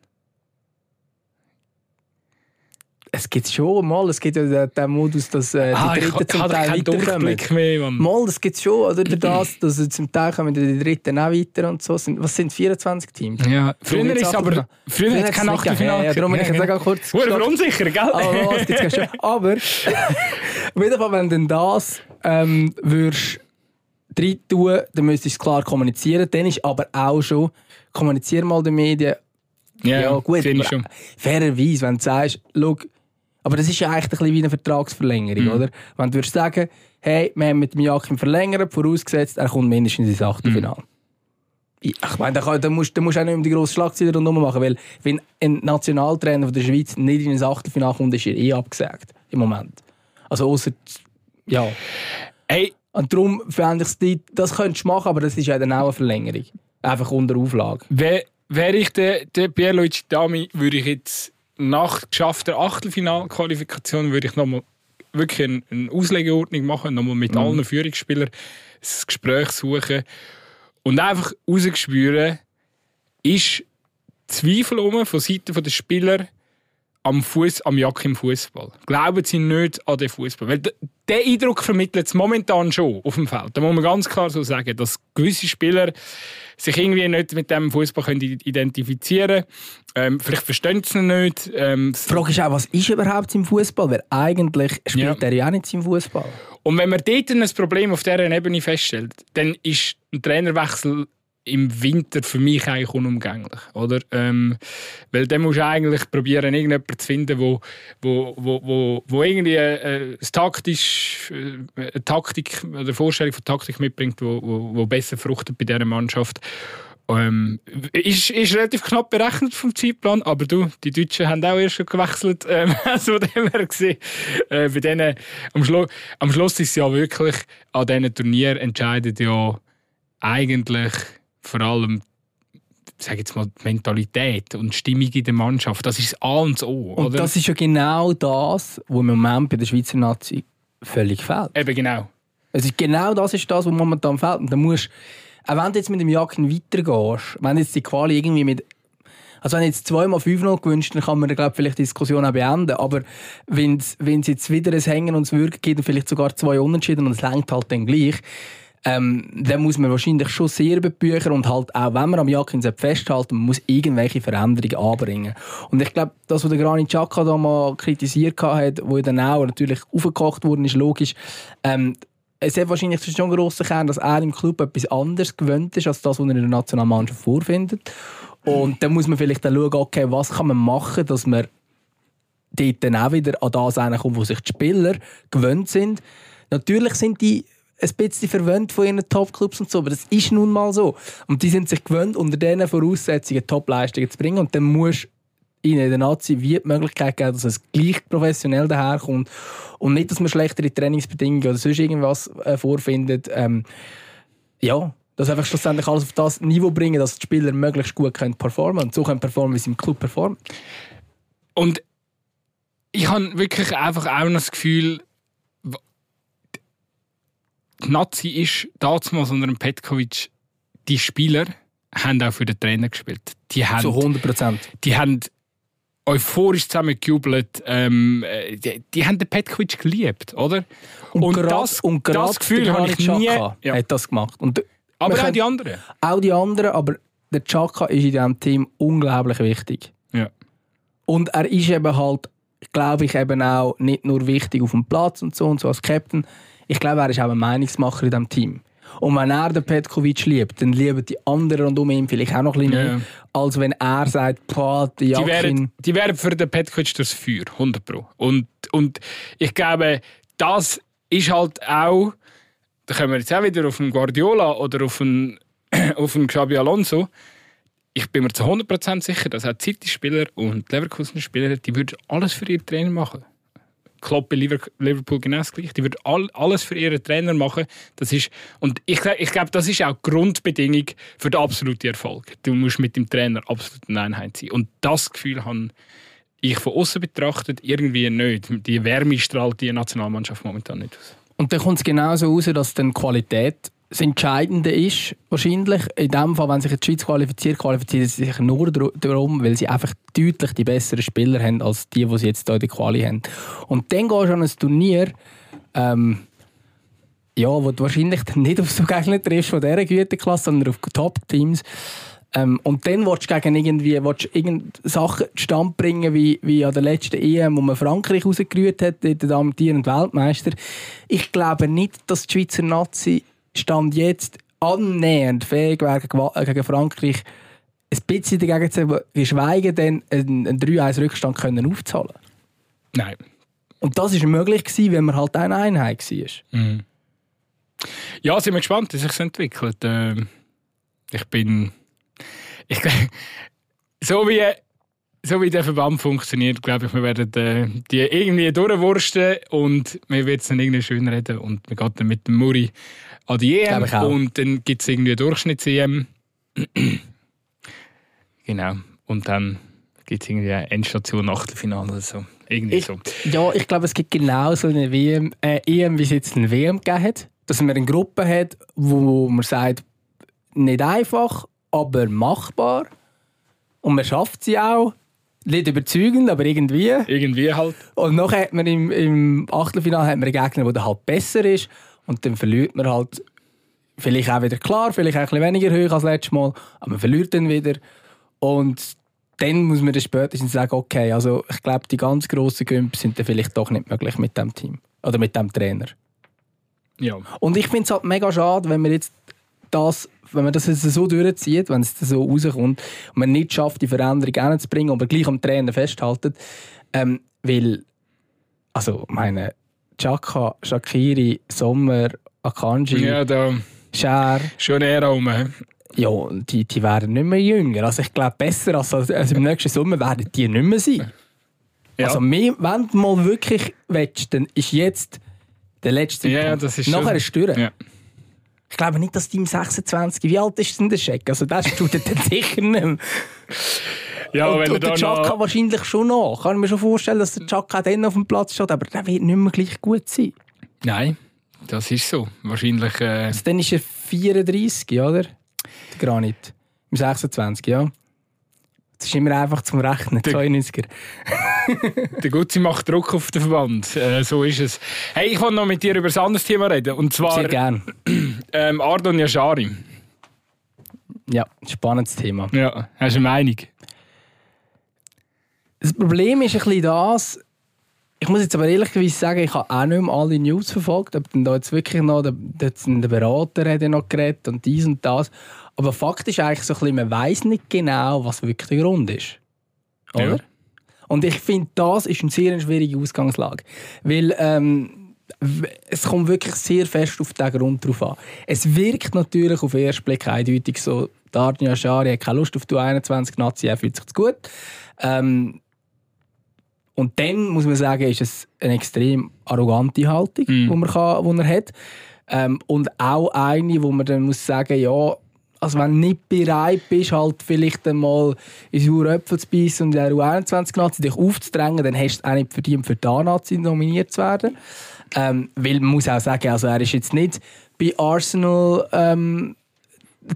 Es gibt schon mal, es gibt ja den, Modus, dass äh, die Ah, ich Dritten zum habe Teil weiterkommen. Durchblick mehr, Mann. Mal, das gibt es schon, oder? Durch (clears throat) das, dass zum Teil kommen die Dritten auch weiter und so. Was sind 24 Teams? Ja, früher ist aber früher hat es kein. Achtelfinale. Ja, ja, darum bin ich jetzt auch kurz gestoppt. verunsicher, gell? Aber was gibt's schon. (laughs) Aber auf jeden Fall, wenn du das ähm, würdest rein tun, dann müsstest du es klar kommunizieren. Dann ist aber auch schon, kommunizier mal den Medien, Ja, ja, gut. ich. Fairerweise, wenn du sagst, schau, aber das ist ja eigentlich ein bisschen wie eine Vertragsverlängerung, Mhm. oder? Wenn du würdest sagen, hey, wir haben mit dem Jakim verlängert, vorausgesetzt, er kommt mindestens ins Achtelfinale. Ich ich meine, da, da, musst, du auch nicht um die grosse Schlagzeile rundherum machen, weil wenn ein Nationaltrainer von der Schweiz nicht in ins Achtelfinale kommt, ist er eh abgesagt. Im Moment. Also außer ja. Hey, Und darum fände ich es, das könntest du machen, aber das ist ja dann auch eine Verlängerung. Einfach unter Auflage. Wäre wär ich der, der Pierluigi Dami, würde ich jetzt nach geschaffter Achtelfinalqualifikation würde ich nochmal wirklich eine, Auslegeordnung machen, nochmal mit allen Führungsspielern ein Gespräch suchen und einfach rausgespüren, ist Zweifel um von Seiten der Spieler am Fuß, am Jack im Fußball. Glauben sie nicht an den Fußball? Weil der Eindruck vermittelt es momentan schon auf dem Feld. Da muss man ganz klar so sagen, dass gewisse Spieler sich irgendwie nicht mit dem Fußball können identifizieren können. Ähm, vielleicht verstehen sie ihn nicht. Ähm, Die Frage ist auch, was ist überhaupt im Fußball? Weil eigentlich spielt Ja. er ja auch nicht im Fußball. Und wenn man dort ein Problem auf dieser Ebene feststellt, dann ist ein Trainerwechsel im Winter für mich eigentlich unumgänglich. Oder? Ähm, weil dann musst du eigentlich probieren, irgendjemanden zu finden, wo, wo, wo, wo, irgendwie äh, taktisch, äh, Taktik, eine Vorstellung von Taktik mitbringt, wo, wo, wo besser fruchtet bei dieser Mannschaft. Ähm, ist, ist relativ knapp berechnet vom Zeitplan, aber du, die Deutschen haben auch erst gewechselt, ähm, so dem her gesehen. Äh, bei denen, am, Schlu am Schluss ist ja wirklich, an diesen Turnier entscheidet ja eigentlich vor allem sage jetzt mal, die Mentalität und die Stimmung in der Mannschaft. Das ist das A und das O. Und oder? das ist ja genau das, was im Moment bei der Schweizer Nazi völlig fehlt. Eben genau. Es ist genau das ist das, was momentan fehlt. Und dann musst, auch wenn du jetzt mit dem Jacken weitergehst, wenn jetzt die Quali irgendwie mit also wenn jetzt zweimal 5-0 gewünscht, dann kann man glaub, vielleicht die Diskussion auch beenden. Aber wenn es jetzt wieder ein Hängen und ein Würgen gibt und vielleicht sogar zwei Unentschieden und es längt halt dann gleich, ähm, dann muss man wahrscheinlich schon sehr bebüchern und halt auch, wenn man am Jakin festhalten, man muss irgendwelche Veränderungen anbringen. Und ich glaube, das, was der Granit Xhaka da mal kritisiert hat, wo dann auch natürlich aufgekocht wurde, ist logisch. Ähm, es hat wahrscheinlich schon einen grossen Kern, dass er im Club etwas anderes gewöhnt ist, als das, was er in der Nationalmannschaft vorfindet. Und dann muss man vielleicht dann schauen, okay, was kann man machen, dass man dort dann auch wieder an das kommt, wo sich die Spieler gewöhnt sind. Natürlich sind die ein bisschen verwöhnt von ihren Top-Clubs und so, aber das ist nun mal so. Und die sind sich gewöhnt, unter diesen Voraussetzungen Top-Leistungen zu bringen und dann musst ihnen der Nazi wie die Möglichkeit geben, dass es gleich professionell daherkommt und nicht, dass man schlechtere Trainingsbedingungen oder sonst irgendwas äh, vorfindet. Ähm, ja, dass einfach schlussendlich alles auf das Niveau bringen, dass die Spieler möglichst gut können performen und so können performen, wie sie im Club performen. Und ich habe wirklich einfach auch noch das Gefühl, die Nazi ist damals unter dem Petkovic, die Spieler haben auch für den Trainer gespielt. Die haben, Zu 100 Prozent. Die haben euphorisch zusammen gejubelt. Ähm, die, die, haben den Petkovic geliebt, oder? Und, und grad, das, und das Gefühl habe ich nie... Ja. hat das gemacht. Und aber auch die anderen. Auch die anderen, aber der Chaka ist in diesem Team unglaublich wichtig. Ja. Und er ist eben halt, glaube ich, eben auch nicht nur wichtig auf dem Platz und so und so als Captain, ich glaube, er ist auch ein Meinungsmacher in diesem Team. Und wenn er den Petkovic liebt, dann lieben die anderen rund um ihn vielleicht auch noch ein bisschen mehr, als wenn er sagt, Boah, die Die wären, die wären für den Petkovic das Feuer, 100 Pro. Und, und ich glaube, das ist halt auch, da kommen wir jetzt auch wieder auf einen Guardiola oder auf einen, (clears throat) auf einen Xabi Alonso, ich bin mir zu 100% sicher, dass auch City-Spieler und Leverkusen-Spieler, die würden alles für ihren Trainer machen. Klopp bei Liverpool genau das. Die all, alles für ihren Trainer machen. Das ist, und ich, ich glaube, das ist auch die Grundbedingung für den absoluten Erfolg. Du musst mit dem Trainer absolut eine Einheit sein. Und das Gefühl habe ich von außen betrachtet irgendwie nicht. Die Wärme strahlt die Nationalmannschaft momentan nicht aus. Und dann kommt es genauso raus, dass dann Qualität das Entscheidende ist wahrscheinlich, in dem Fall, wenn sich die Schweiz qualifiziert, qualifiziert sie sich nur darum, weil sie einfach deutlich die besseren Spieler haben, als die, die sie jetzt hier in der Quali haben. Und dann gehst du an ein Turnier, ähm, ja, wo du wahrscheinlich nicht auf so Gegner triffst von dieser Güteklasse, sondern auf Top-Teams. Ähm, und dann willst du gegen irgendwie willst irgend Sachen zustande bringen, wie, wie an der letzten EM, wo man Frankreich rausgerührt hat, der amtierende Weltmeister. Ich glaube nicht, dass die Schweizer Nazi Stand jetzt annähernd fähig wäre, gegen Frankreich ein bisschen dagegen zu geschweige denn einen 3-1-Rückstand können aufzahlen Nein. Und das war möglich, gewesen, wenn man halt eine Einheit war. Mhm. Ja, sind wir gespannt, wie sich das entwickelt. Ähm, ich bin. Ich, (laughs) so wie so wie der Verband funktioniert, glaube ich, wir werden äh, die irgendwie durchwursten und wir werden es dann irgendwie schön reden und wir gehen dann mit dem Muri an die EM und dann gibt es irgendwie Durchschnitts-EM. (clears throat) genau. Und dann gibt es irgendwie eine Endstation, Achtelfinale oder so. Irgendwie ich, so. Ja, ich glaube, es gibt genau so eine WM, äh, EM, wie es jetzt eine WM gegeben hat. Dass man eine Gruppe hat, wo man sagt, nicht einfach, aber machbar. Und man schafft sie auch. Nicht überzeugend, aber irgendwie. Irgendwie halt. Und noch hat man im, im Achtelfinale hat man einen Gegner, der halt besser ist. Und dann verliert man halt vielleicht auch wieder klar, vielleicht auch ein bisschen weniger hoch als letztes Mal, aber man verliert dann wieder. Und dann muss man dann spätestens sagen, okay, also ich glaube, die ganz grossen Gümpfe sind dann vielleicht doch nicht möglich mit dem Team. Oder mit dem Trainer. Ja. Und ich finde es halt mega schade, wenn man jetzt das, wenn man das jetzt so durchzieht, wenn es so rauskommt und man nicht schafft, die Veränderung hinzubringen, aber gleich am Trainer festhalten. Ähm, weil, also meine, Chaka, Shakiri, Sommer, Akanji, ja, da Scher. Schon eher rum. Ja, die, die werden nicht mehr jünger. Also ich glaube, besser als, als im nächsten Sommer werden die nicht mehr sein. Ja. Also mehr, wenn du mal wirklich willst, dann ist jetzt der letzte Ja, Zeitpunkt. das ist Nachher ist durch. Ja. Ich glaube nicht, dass die im 26... Wie alt ist denn der Scheck? Also der studiert dann (laughs) sicher nicht mehr. Ja, und, wenn und der Chaka noch... wahrscheinlich schon noch. Kann ich mir schon vorstellen, dass der Chaka dann auf dem Platz steht, aber der wird nicht mehr gleich gut sein. Nein, das ist so. Wahrscheinlich... Äh, Also dann ist er 34, oder? Der Granit. Im 26, ja. Das ist immer einfach zum Rechnen, Der- 92er. (laughs) der Gutzi macht Druck auf den Verband. Äh, so ist es. Hey, ich wollte noch mit dir über ein anderes Thema reden. Und zwar Sehr gern. (clears throat) ähm, Ardon Yashari. Ja, spannendes Thema. Ja, hast du eine Meinung? Das Problem ist ein bisschen das, ich muss jetzt aber ehrlicherweise sagen, ich habe auch nicht mehr alle News verfolgt. Ob denn da jetzt wirklich noch der, der, der Berater hat noch geredet und dies und das. Aber Fakt ist eigentlich so ein bisschen, man weiß nicht genau, was wirklich der Grund ist. Oder? Ja. Und ich finde, das ist eine sehr schwierige Ausgangslage. Weil ähm, es kommt wirklich sehr fest auf den Grund drauf an. Es wirkt natürlich auf den ersten Blick eindeutig so, Darnia Schari hat keine Lust auf die 21 Nazi, er fühlt sich zu gut. Ähm, und dann muss man sagen, ist es eine extrem arrogante Haltung, Mhm. die man kann, die er hat. Ähm, und auch eine, wo man dann muss sagen, ja, also wenn du nicht bereit bist, halt vielleicht einmal in saure Äpfel zu beißen und in der U21-Nazi dich aufzudrängen, dann hast du auch nicht verdient, für die A-Nazi nominiert zu werden. Ähm, weil man muss auch sagen, also er ist jetzt nicht bei Arsenal ähm,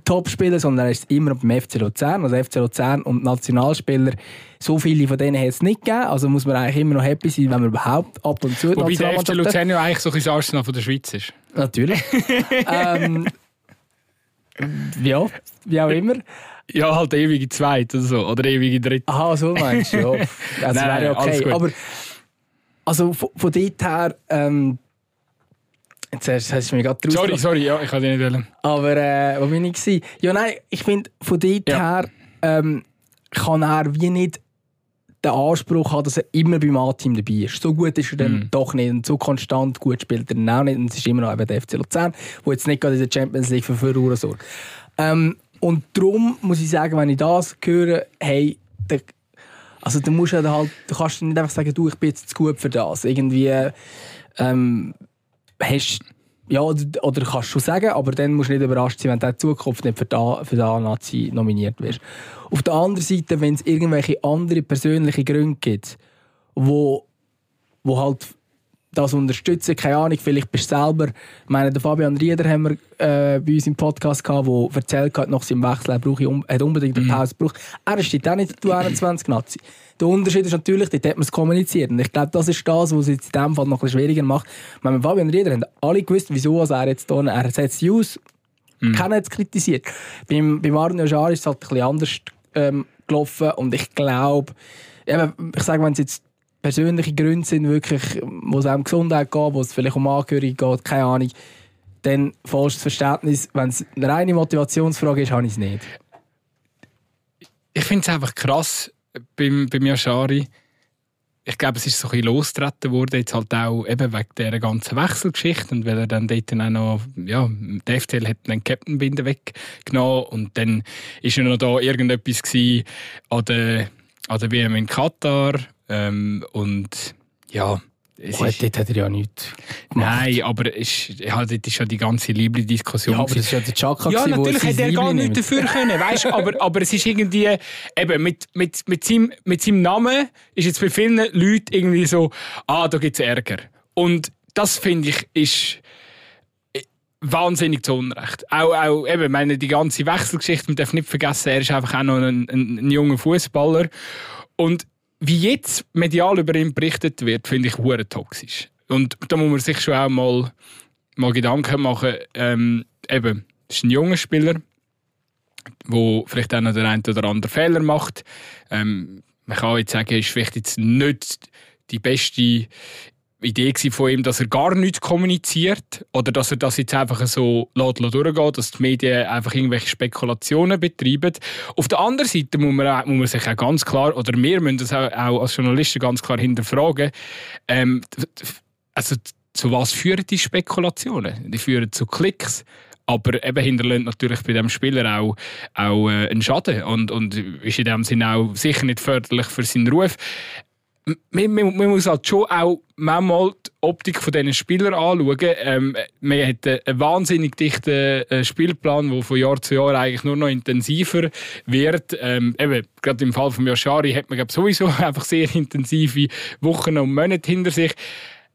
Topspieler, sondern er ist immer beim FC Luzern. Also FC Luzern und Nationalspieler, so viele von denen hat es nicht gegeben. Also muss man eigentlich immer noch happy sein, wenn man überhaupt ab und zu Wobei der FC. Luzern ja eigentlich so ein bisschen Arsenal von der Schweiz ist. Natürlich. (laughs) ähm, ja, wie auch immer. Ja, halt ewige Zweit oder so. Oder ewige Dritt. Aha, so meinst du, ja. Das (laughs) Nein, wäre ja alles okay. gut. Aber also von, von dort her, ähm, jetzt hast du mich gerade draus Sorry, sorry, ja, ich kann dich nicht wählen. Aber äh, wo bin ich? Gewesen? Ja, nein, ich finde, von dort Ja. her ähm, kann er wie nicht den Anspruch haben, dass er immer beim A-Team dabei ist. So gut ist er dann Mhm. doch nicht und so konstant gut spielt er dann auch nicht. Und es ist immer noch eben der FC Luzern, der jetzt nicht gerade in der Champions League für Furore sorgt. Ähm, und darum muss ich sagen, wenn ich das höre, hey, der, also du musst dann halt, du kannst nicht einfach sagen, du, ich bin jetzt zu gut für das. Irgendwie ähm, hast ja, oder, kannst du schon sagen, aber dann musst du nicht überrascht sein, wenn du in Zukunft nicht für die, für die Nazi nominiert wirst. Auf der anderen Seite, wenn es irgendwelche andere persönliche Gründe gibt, wo, wo halt das unterstützen, keine Ahnung, vielleicht bist du selber, ich meine, der Fabian Rieder haben wir äh, bei uns im Podcast gehabt, der erzählt hat, nach seinem Wechsel, er brauche um, hat unbedingt eine Pause gebraucht. Er steht auch nicht der 21 Nazi. Der Unterschied ist natürlich, dort hat man es kommuniziert. Und ich glaube, das ist das, was es jetzt in diesem Fall noch ein bisschen schwieriger macht. Ich meine, Fabian Rieder haben alle gewusst, wieso er jetzt hier, er setzt sie aus, keiner hat es kritisiert. Beim, beim Arno Jar ist es halt ein bisschen anders ähm, gelaufen und ich glaube, ich sage, wenn es jetzt persönliche Gründe sind, wirklich, wo es um Gesundheit geht, wo es vielleicht um Angehörige geht, keine Ahnung, dann falsches Verständnis. Wenn es eine reine Motivationsfrage ist, habe ich es nicht. Ich finde es einfach krass beim, beim Yashari. Ich glaube, es ist so ein bisschen losgetreten worden, jetzt halt auch eben wegen dieser ganzen Wechselgeschichte und weil er dann dort dann auch noch, ja, der FCL hat den Captain-Binden weggenommen und dann ist ja noch da irgendetwas an der, an der WM in Katar ähm, und ja, es Gut, ist, dort hat er ja nichts gemacht. nein, aber es ist, ja, dort ist ja die ganze Liebling-Diskussion Ja, aber das ist ja der Chaka, ja, gewesen, natürlich hätte er gar nichts dafür können, weißt, aber, (laughs) aber es ist irgendwie, eben, mit, mit, mit, seinem, mit seinem Namen ist jetzt bei vielen Leuten irgendwie so, ah, da gibt es Ärger. Und das finde ich, ist äh, wahnsinnig zu Unrecht. Auch, auch eben, meine, die ganze Wechselgeschichte, man darf nicht vergessen, er ist einfach auch noch ein, ein, ein junger Fußballer. Und wie jetzt medial über ihn berichtet wird, finde ich hure toxisch. Und da muss man sich schon auch mal, mal Gedanken machen. Ähm, eben, das ist ein junger Spieler, der vielleicht auch noch den einen oder anderen Fehler macht. Ähm, man kann jetzt sagen, es ist vielleicht jetzt nicht die beste Idee von ihm, dass er gar nichts kommuniziert oder dass er das jetzt einfach so lässt durchgeht, dass die Medien einfach irgendwelche Spekulationen betreiben. Auf der anderen Seite muss man, muss man sich auch ganz klar, oder wir müssen das auch, auch als Journalisten ganz klar hinterfragen, ähm, also zu was führen die Spekulationen? Die führen zu Klicks, aber eben hinterlässt natürlich bei dem Spieler auch, auch äh, einen Schaden und, und ist in dem Sinne auch sicher nicht förderlich für seinen Ruf man, man, man, muss halt schon auch manchmal die Optik von diesen Spielern anschauen. Ähm, man hat einen wahnsinnig dichten äh, Spielplan, der von Jahr zu Jahr eigentlich nur noch intensiver wird. Ähm, eben, gerade im Fall von Yashari hat man glaub, sowieso (laughs) einfach sehr intensive Wochen und Monate hinter sich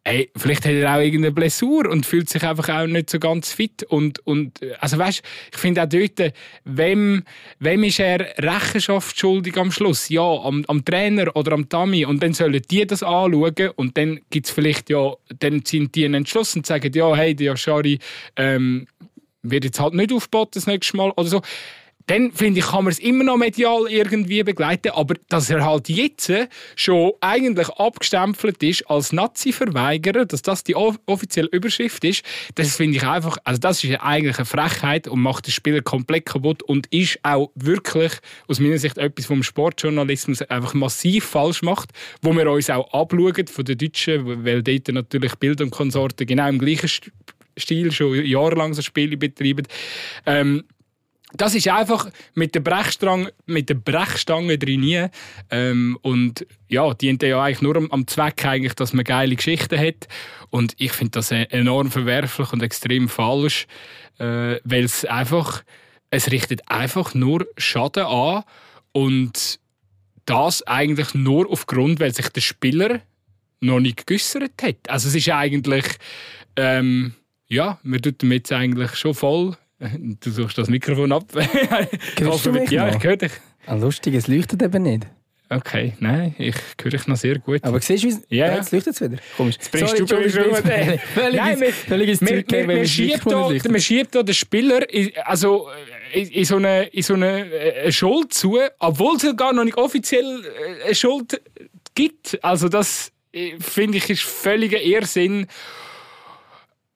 ey, vielleicht hat er auch irgendeine Blessur und fühlt sich einfach auch nicht so ganz fit. Und, und also weißt, ich finde auch dort, wem, wem ist er Rechenschaft schuldig am Schluss? Ja, am, am Trainer oder am Tami. Und dann sollen die das anschauen und dann gibt es vielleicht, ja, dann sind die Entschluss und sagen, ja, hey, der Schari ähm, wird jetzt halt nicht aufgebaut das nächste Mal oder so dann finde ich, kann man es immer noch medial irgendwie begleiten. Aber dass er halt jetzt schon eigentlich abgestempelt ist als Nazi-Verweigerer, dass das die offizielle Überschrift ist, das finde ich einfach, also das ist eigentlich eine Frechheit und macht den Spieler komplett kaputt und ist auch wirklich aus meiner Sicht etwas vom Sportjournalismus einfach massiv falsch macht, wo wir uns auch abschauen von den Deutschen, weil dort natürlich Bild und Konsorten genau im gleichen Stil schon jahrelang so Spiele betreiben. Ähm, das ist einfach mit der Brechstange, mit der Brechstange drin. Ähm, und ja, dient ja eigentlich nur am, am Zweck, eigentlich, dass man geile Geschichten hat. Und ich finde das e-, enorm verwerflich und extrem falsch, äh, weil es einfach, es richtet einfach nur Schaden an und das eigentlich nur aufgrund, weil sich der Spieler noch nicht geäussert hat. Also es ist eigentlich, ähm, ja, man tut damit eigentlich schon voll (laughs) Du suchst das Mikrofon ab. (laughs) Hörst du mich ja, ich höre dich. Ah, lustig, es leuchtet eben nicht. Okay, nein, ich höre dich noch sehr gut. Aber siehst du, wie ja, jetzt leuchtet es wieder? Komisch. Jetzt bringst Sorry, du schon wieder. (laughs) Nein, völliges wenn man schiebt da, man schiebt da den Spieler in, also, in, in so eine, in so eine, äh, Schuld zu, obwohl es gar noch nicht offiziell äh, eine Schuld gibt. Also das äh, finde ich ist völliger Irrsinn.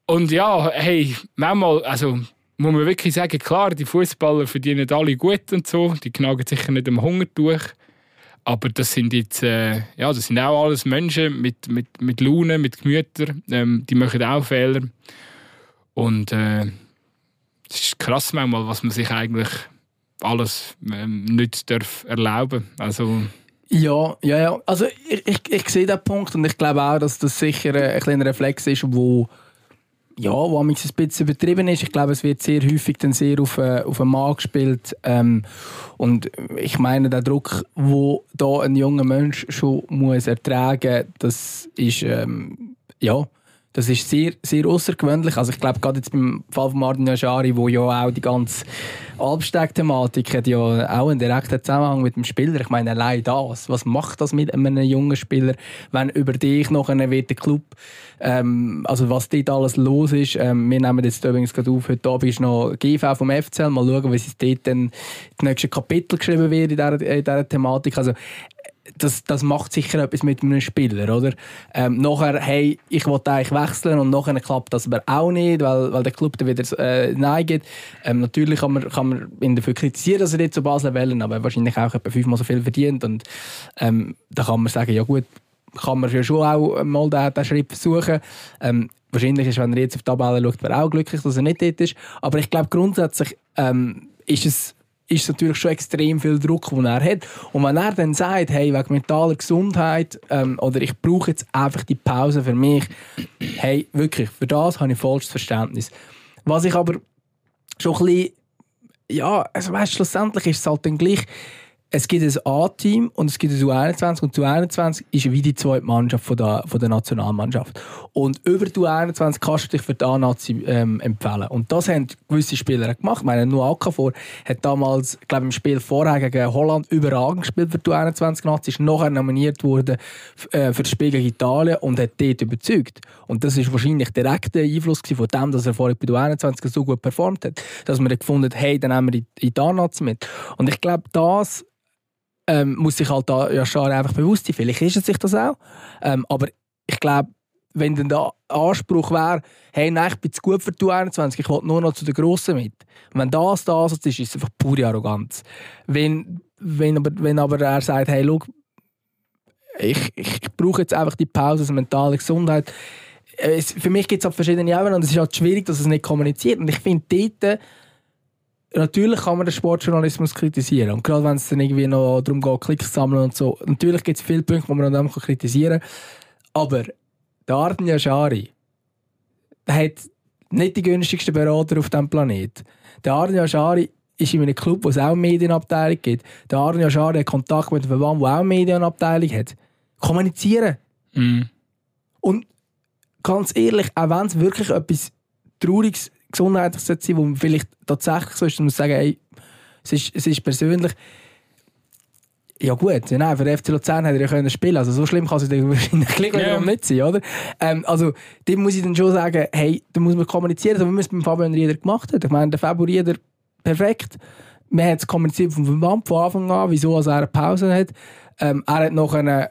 Und ja, hey, manchmal, also muss man wirklich sagen, klar, die Fußballer verdienen alle gut und so, die knagen sicher nicht am Hunger durch. Aber das sind jetzt, äh, ja, das sind auch alles Menschen mit, mit, mit Laune, mit Gemüter. Ähm, die machen auch Fehler. Und äh, es ist krass manchmal, was man sich eigentlich alles ähm, nicht darf erlauben Also, ja, ja, ja. Also ich, ich, ich sehe den Punkt und ich glaube auch, dass das sicher ein kleiner Reflex ist, wo ja, wo ein bisschen übertrieben ist. Ich glaube, es wird sehr häufig dann sehr auf, äh, auf einen Mann gespielt. Ähm, und ich meine, der Druck, wo da ein junger Mensch schon muss ertragen, das ist ähm, ja das ist sehr, sehr außergewöhnlich. Also ich glaube, gerade jetzt beim Fall von Martin Yashari, wo ja auch die ganze Albsteg-Thematik hat ja auch einen direkten Zusammenhang mit dem Spieler. Ich meine, allein das. Was macht das mit einem jungen Spieler, wenn über dich noch wird der Club, ähm, also was dort alles los ist. Ähm, wir nehmen jetzt übrigens gerade auf, heute Abend ist noch GV vom FCL. Mal schauen, wie es dort dann das nächste Kapitel geschrieben wird in dieser, in dieser Thematik. Also das, das macht sicher etwas mit einem Spieler, oder? Ähm, nachher, hey, ich wollte eigentlich wechseln und nachher klappt das aber auch nicht, weil, weil der Club dann wieder äh, neigt. Ähm, natürlich kann man, kann man ihn dafür kritisieren, dass er nicht zu Basel wählen, aber wahrscheinlich auch etwa fünfmal so viel verdient und ähm, da kann man sagen, ja gut, kann man ja schon auch mal den, den Schritt versuchen. Ähm, wahrscheinlich ist, wenn er jetzt auf die Tabelle schaut, wäre auch glücklich, dass er nicht dort ist. Aber ich glaube grundsätzlich ähm, ist es ist natürlich schon extrem viel Druck, den er hat. Und wenn er dann sagt, hey, wegen mentaler Gesundheit ähm, oder ich brauche jetzt einfach die Pause für mich, hey, wirklich, für das habe ich volles Verständnis. Was ich aber schon ein bisschen, ja, also weißt, schlussendlich ist es halt dann gleich, es gibt ein A-Team und es gibt ein U21 und die U21 ist wie die zweite Mannschaft von der, von der Nationalmannschaft. Und über die U21 kannst du dich für die A-Nazi ähm, empfehlen. Und das haben gewisse Spieler gemacht. Ich meine, nur Akafor hat damals, glaube im Spiel vorher gegen Holland überragend gespielt für die U21-Nazi, ist nachher nominiert worden äh, für das Spiel gegen Italien und hat dort überzeugt. Und das ist wahrscheinlich direkt der Einfluss von dem, dass er vorher bei der U21 so gut performt hat, dass man gefunden hat, hey, dann nehmen wir die A-Nazi mit. Und ich glaube, das ähm, muss sich halt da ja schon einfach bewusst sein. Vielleicht ist es sich das auch. Ähm, aber ich glaube, wenn dann der Anspruch wäre, hey, nein, ich bin zu gut für die 21, ich will nur noch zu den Grossen mit. Und wenn das das ist, ist es einfach pure Arroganz. Wenn, wenn, aber, wenn aber er sagt, hey, schau, ich, ich, brauche jetzt einfach die Pause, also mentale Gesundheit, es, für mich gibt es halt verschiedene Ebenen und es ist halt schwierig, dass es nicht kommuniziert. Und ich finde dort, natürlich kann man den Sportjournalismus kritisieren. Und gerade wenn es dann irgendwie noch darum geht, Klicks zu sammeln und so. Natürlich gibt es viele Punkte, die man an dem kritisieren kann. Aber der Arden Yashari hat nicht die günstigsten Berater auf diesem Planeten. Der Arden Yashari ist in einem Club, wo es auch eine Medienabteilung gibt. Der Arden Yashari hat Kontakt mit einem Verband, der auch eine Medienabteilung hat. Kommunizieren. Mm. Und ganz ehrlich, auch wenn es wirklich etwas Trauriges, Gesundheitliches sein sollte, wo man vielleicht tatsächlich so ist, man sagen, ey, es ist, es ist persönlich. Ja gut, ja, nein, für den FC Luzern hätte er ja können spielen also so schlimm kann es dann (laughs) wahrscheinlich Ja. nicht sein, oder? Ähm, also, dem muss ich dann schon sagen, hey, da muss man kommunizieren, so wie man es beim Fabian Rieder gemacht hat. Ich meine, der Fabio Rieder, perfekt. Man hat es kommuniziert vom Verband von Anfang an, wieso als er eine Pause hat. Ähm, er hat noch eine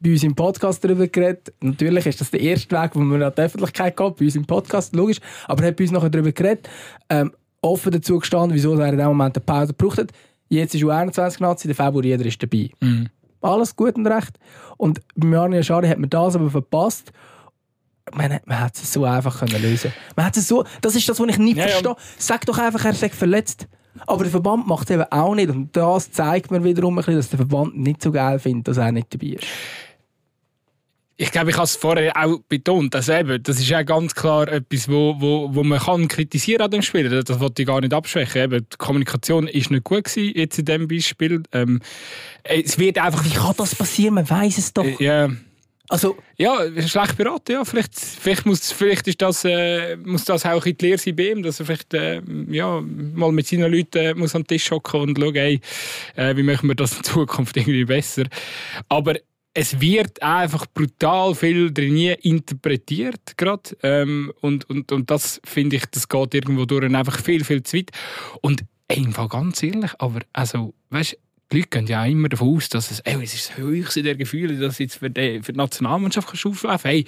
bei uns im Podcast darüber geredet. Natürlich ist das der erste Weg, wo man an die Öffentlichkeit geht, bei uns im Podcast, logisch. Aber er hat bei uns nachher darüber geredet, ähm, offen dazu gestanden, wieso er in dem Moment eine Pause gebraucht hat. Jetzt ist U21 Nazi, der Februar ist dabei. Mm. Alles gut und recht. Und bei Arne Schari hat man das aber verpasst. Man, man hätte es so einfach können lösen Man hätte es so, Das ist das, was ich nicht Ja, ja. verstehe. Sag doch einfach, er sei verletzt. Aber der Verband macht es eben auch nicht. Und das zeigt mir wiederum ein bisschen, dass der Verband nicht so geil findet, dass er nicht dabei ist. Ich glaube, ich habe es vorher auch betont, dass eben, das ist ja ganz klar etwas, wo, wo, wo man kann kritisieren an dem Spiel. Das, wollte ich gar nicht abschwächen. Eben, die Kommunikation ist nicht gut gewesen, jetzt in diesem Beispiel. Ähm, es wird einfach... Wie kann das passieren? Man weiß es doch. Äh, Ja, Also, ja, schlecht beraten, ja. Vielleicht, vielleicht, muss, vielleicht ist das, äh, muss das auch in die Lehre sein bei ihm, dass er vielleicht äh, ja, mal mit seinen Leuten äh, muss am Tisch hocken und schauen, hey, äh, wie machen wir das in Zukunft irgendwie besser. Aber es wird einfach brutal viel drin interpretiert gerade ähm, und, und, und das finde ich, das geht irgendwo durch einfach viel, viel zu weit. Und ey, im ganz ehrlich, aber also, weißt die Leute gehen ja auch immer davon aus, dass es, ey, es ist das höchste der Gefühle, dass jetzt für die, für die Nationalmannschaft kannst du auflaufen Hey,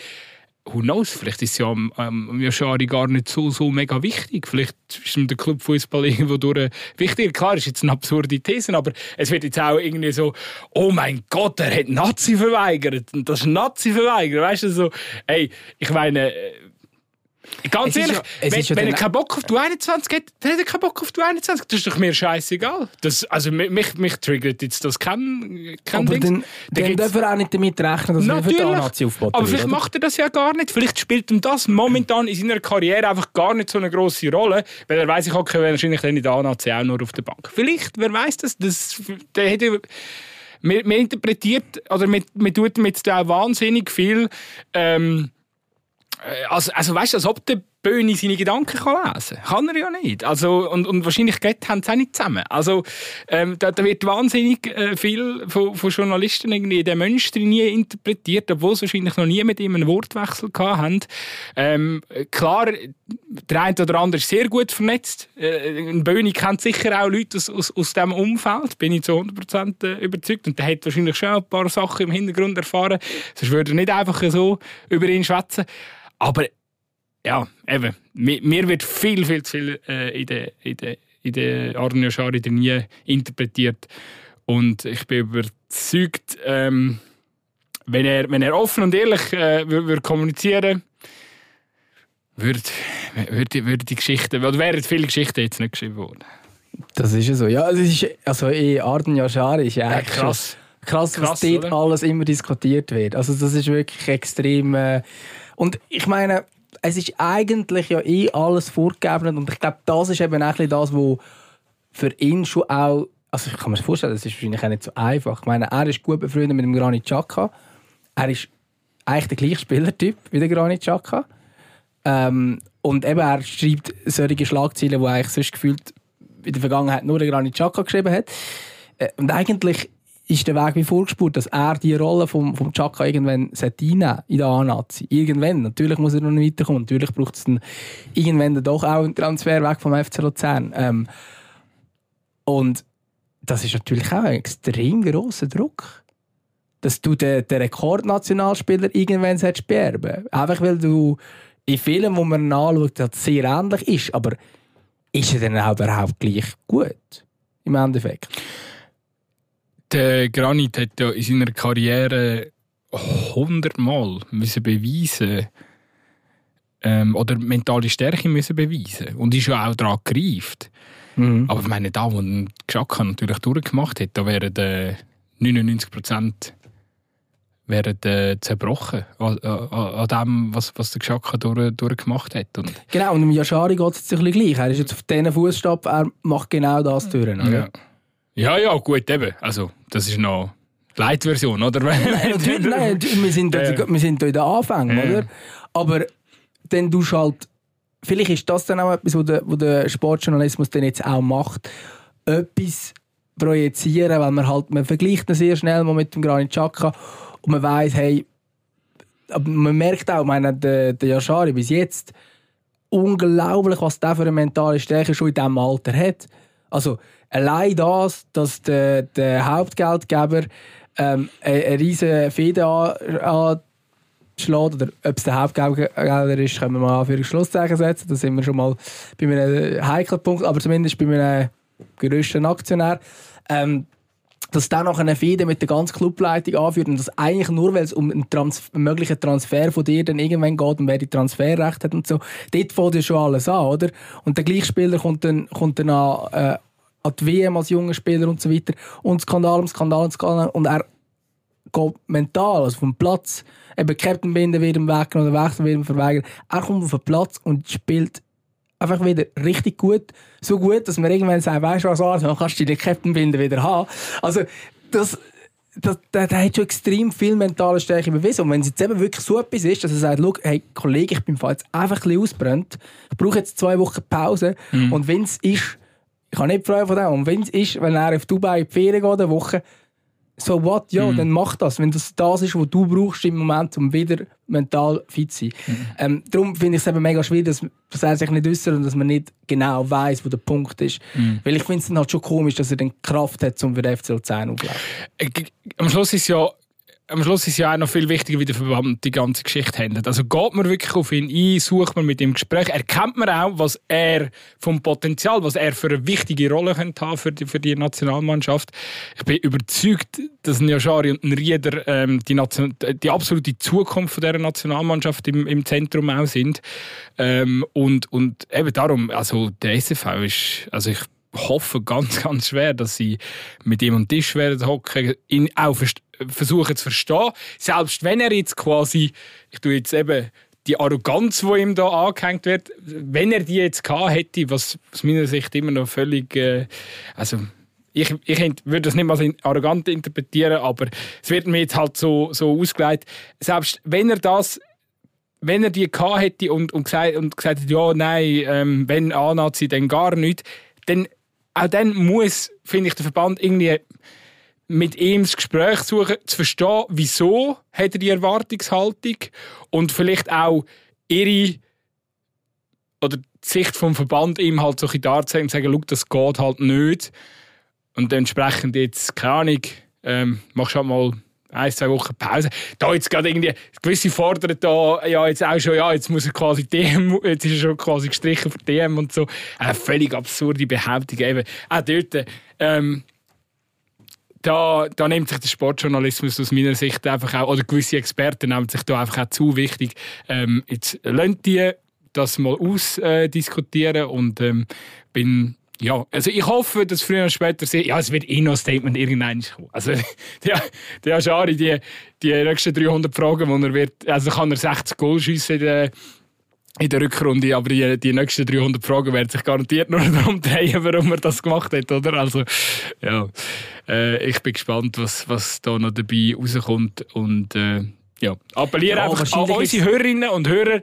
who knows, vielleicht ist es ja am, am Yoshari gar nicht so, so mega wichtig. Vielleicht ist ihm der Clubfußball (laughs) irgendwo durch wichtiger. Klar, ist jetzt eine absurde These, aber es wird jetzt auch irgendwie so, oh mein Gott, er hat Nazi verweigert. Und das ist Nazi verweigert. Weißt du, so, ey, ich meine, äh, Ganz Es ehrlich, ja- wenn, ja wenn er keinen Bock auf die 21 hat, dann hat er keinen Bock auf die 21. Das ist doch mir scheißegal. Das, also mich, mich, triggert jetzt das kein, kein aber Ding. dann, dann darf er auch nicht damit rechnen, dass er für die. Nazi aufbaut. Aber vielleicht macht er das ja gar nicht. Vielleicht spielt ihm das momentan in seiner Karriere einfach gar nicht so eine große Rolle, weil er weiß, ich hocke wahrscheinlich dann in der A-Nazi auch nur auf der Bank. Vielleicht, wer weiß das? das der hätte, man, man interpretiert, oder man, man tut jetzt auch wahnsinnig viel. Ähm, äh, also, also weißt du, als ob der Böhni seine Gedanken kann lesen kann. er ja nicht. Also, und, und wahrscheinlich geht, haben sie auch nicht zusammen. Also, ähm, da, da wird wahnsinnig äh, viel von, von Journalisten irgendwie in den Mensch drin interpretiert, obwohl sie wahrscheinlich noch nie mit ihm einen Wortwechsel haben. Ähm, klar, der eine oder andere ist sehr gut vernetzt. Äh, ein Böhni kennt sicher auch Leute aus, aus, aus diesem Umfeld, bin ich zu 100% äh, überzeugt. Und der hat wahrscheinlich schon ein paar Sachen im Hintergrund erfahren. Sonst würde er nicht einfach so über ihn schwätzen. Aber ja, eben, mir, mir wird viel, viel zu viel äh, in der, in der, in der Arne Schari nie interpretiert. Und ich bin überzeugt, ähm, wenn, er, wenn er offen und ehrlich äh, würde würd kommunizieren würde, würde, würde die Geschichte, oder wären viele Geschichten jetzt nicht geschrieben worden. Das ist ja so. Ja, es ist, also in Arden Yashari ist ja, Ja, krass. krass, Krass, was dort oder? alles immer diskutiert wird. Also das ist wirklich extrem. Äh, und ich meine, es ist eigentlich ja eh alles vorgegeben und ich glaube, das ist eben auch das, was für ihn schon auch, also ich kann mir das vorstellen, das ist wahrscheinlich auch nicht so einfach. Ich meine, er ist gut befreundet mit dem Granit Xhaka. Er ist eigentlich der gleiche Spielertyp wie der Granit Xhaka. Ähm, und eben, er schreibt solche Schlagzeilen, die eigentlich sonst gefühlt in der Vergangenheit nur der Granit Xhaka geschrieben hat. Äh, Und eigentlich ist der Weg wie vorgespurt, dass er die Rolle vom, vom Xhaka irgendwann einnehmen in der A-Nazi. Irgendwann. Natürlich muss er noch nicht weiterkommen. Natürlich braucht es dann irgendwann doch auch einen Transfer weg vom FC Luzern. Ähm, und das ist natürlich auch ein extrem grosser Druck. Dass du den, den Rekordnationalspieler irgendwann beerben Einfach weil du in Filmen, wo man anschaut, sehr ähnlich ist. Aber ist er dann auch überhaupt gleich gut? Im Endeffekt. Der Granit hat ja in seiner Karriere hundertmal müssen beweisen, ähm, oder mentale Stärke müssen beweisen und ist ja auch daran gereift. Mhm. Aber ich meine, da, wo Geschacka natürlich durchgemacht hat, da wären äh, 99 Prozent wären äh, zerbrochen an, an, an dem, was, was der Geschacka durch, durchgemacht hat. Und, Genau, und im Yashari geht es jetzt ein bisschen gleich. Er ist jetzt auf diesen Fußstab, er macht genau das durch. Oder? ja. ja, ja, gut, eben. Also, das ist noch die Light-Version, oder? Nein, (laughs) natürlich, nein, wir sind, da, Ja. wir sind da in den Anfängen, Ja. oder? Aber dann tust du halt, vielleicht ist das dann auch etwas, was der, der Sportjournalismus dann jetzt auch macht, etwas projizieren, weil man halt, man vergleicht ihn sehr schnell mal mit dem Granit Xhaka und man weiß, hey, aber man merkt auch, meine, der, der Yashari bis jetzt, unglaublich, was der für eine mentale Stärke schon in diesem Alter hat. Also allein das, dass der, der Hauptgeldgeber ähm, eine, eine riesige Fehde an, anschlägt, oder ob es der Hauptgeldgeber ist, können wir mal für Schlusszeichen setzen. Da sind wir schon mal bei einem heiklen Punkt, aber zumindest bei einem grössten Aktionär. Ähm, dass dann noch eine Fehde mit der ganzen Clubleitung anführt und das eigentlich nur, weil es um einen, Trans einen möglichen Transfer von dir dann irgendwann geht und wer die Transferrechte hat und so. Dort fängt ja schon alles an, oder? Und der Gleichspieler kommt dann, kommt dann an, äh, an die WM als junger Spieler und so weiter. Und Skandal um Skandal um Skandal. Und er geht mental, also vom Platz, eben Captain Binden wird ihm weggenommen oder Wechsel wird ihm verweigert. Er kommt auf den Platz und spielt einfach wieder richtig gut. So gut, dass man irgendwann sagt, weißt du was, Arsenal, kannst du die Captain Binden wieder haben. Also, das, das, der, der hat schon extrem viel mentale Stärke bewiesen. Und wenn es jetzt eben wirklich so etwas ist, dass er sagt, «Schau, hey, Kollege, ich bin jetzt einfach ein bisschen ausbrennt, ich brauche jetzt zwei Wochen Pause. Und wenn es ist, ich habe nicht Freude von dem, und wenn es ist, wenn er auf Dubai in die Ferien geht, eine Woche, so what, ja, dann mach das. Wenn das das ist, was du brauchst im Moment, um wieder mental fit zu sein. Ähm, darum finde ich es eben mega schwierig, dass, dass er sich nicht äußert und dass man nicht genau weiß, wo der Punkt ist. Weil ich finde es dann halt schon komisch, dass er dann Kraft hat, um für den FC Luzern aufzulaufen. Äh, am Schluss ist ja am Schluss ist ja auch noch viel wichtiger, wie der Verband die ganze Geschichte handelt. Also geht man wirklich auf ihn ein, sucht man mit ihm Gespräch, erkennt man auch, was er vom Potenzial, was er für eine wichtige Rolle könnte haben für die, für die Nationalmannschaft. Ich bin überzeugt, dass ein Yashari und ein Rieder ähm, die, Nation die absolute Zukunft von dieser Nationalmannschaft im, im Zentrum auch sind. Ähm, und, und eben darum, also der SFV ist, also ich hoffe ganz, (laughs) ganz schwer, dass sie mit ihm am Tisch werden hocken, ihn auch versuchen zu verstehen. Selbst wenn er jetzt quasi, ich tue jetzt eben die Arroganz, die ihm da angehängt wird, wenn er die jetzt gehabt hätte, was aus meiner Sicht immer noch völlig, äh, also ich, ich würde das nicht mal arrogant interpretieren, aber es wird mir jetzt halt so, so ausgelegt, selbst wenn er das wenn er die gehabt hätte und, und, gesagt, und gesagt hätte, ja, nein, ähm, wenn A-Nazi, dann gar nicht, dann, auch dann muss, finde ich, der Verband irgendwie mit ihm das Gespräch suchen, zu verstehen, wieso hat er die Erwartungshaltung und vielleicht auch ihre oder die Sicht vom Verband ihm halt so ein darzulegen und sagen, das geht halt nicht. Und entsprechend jetzt, keine Ahnung, ähm, machst halt mal ein, zwei Wochen Pause. Da jetzt gerade irgendwie, gewisse fordern da, ja, jetzt auch schon, ja, jetzt muss er quasi DM, jetzt ist er schon quasi gestrichen für DM und so. Eine völlig absurde Behauptung eben. Auch dort, ähm, da, da nimmt sich der Sportjournalismus aus meiner Sicht einfach auch, oder gewisse Experten nehmen sich da einfach auch zu wichtig. Ähm, jetzt lasst die das mal ausdiskutieren und ähm, bin ja, also ich hoffe, dass früher oder später sie, ja, es wird eh noch ein Statement irgendwann kommen. Also (laughs) der, der Aschari, die, die nächsten 300 Fragen, wo er wird, also kann er 60 Goal schiessen in der, in der Rückrunde, aber die, die nächsten 300 Fragen werden sich garantiert nur (laughs) darum drehen, warum er das gemacht hat, oder? Also, ja, äh, ich bin gespannt, was, was da noch dabei rauskommt und äh, ja, appelliere Ja, einfach an unsere Hörerinnen und Hörer,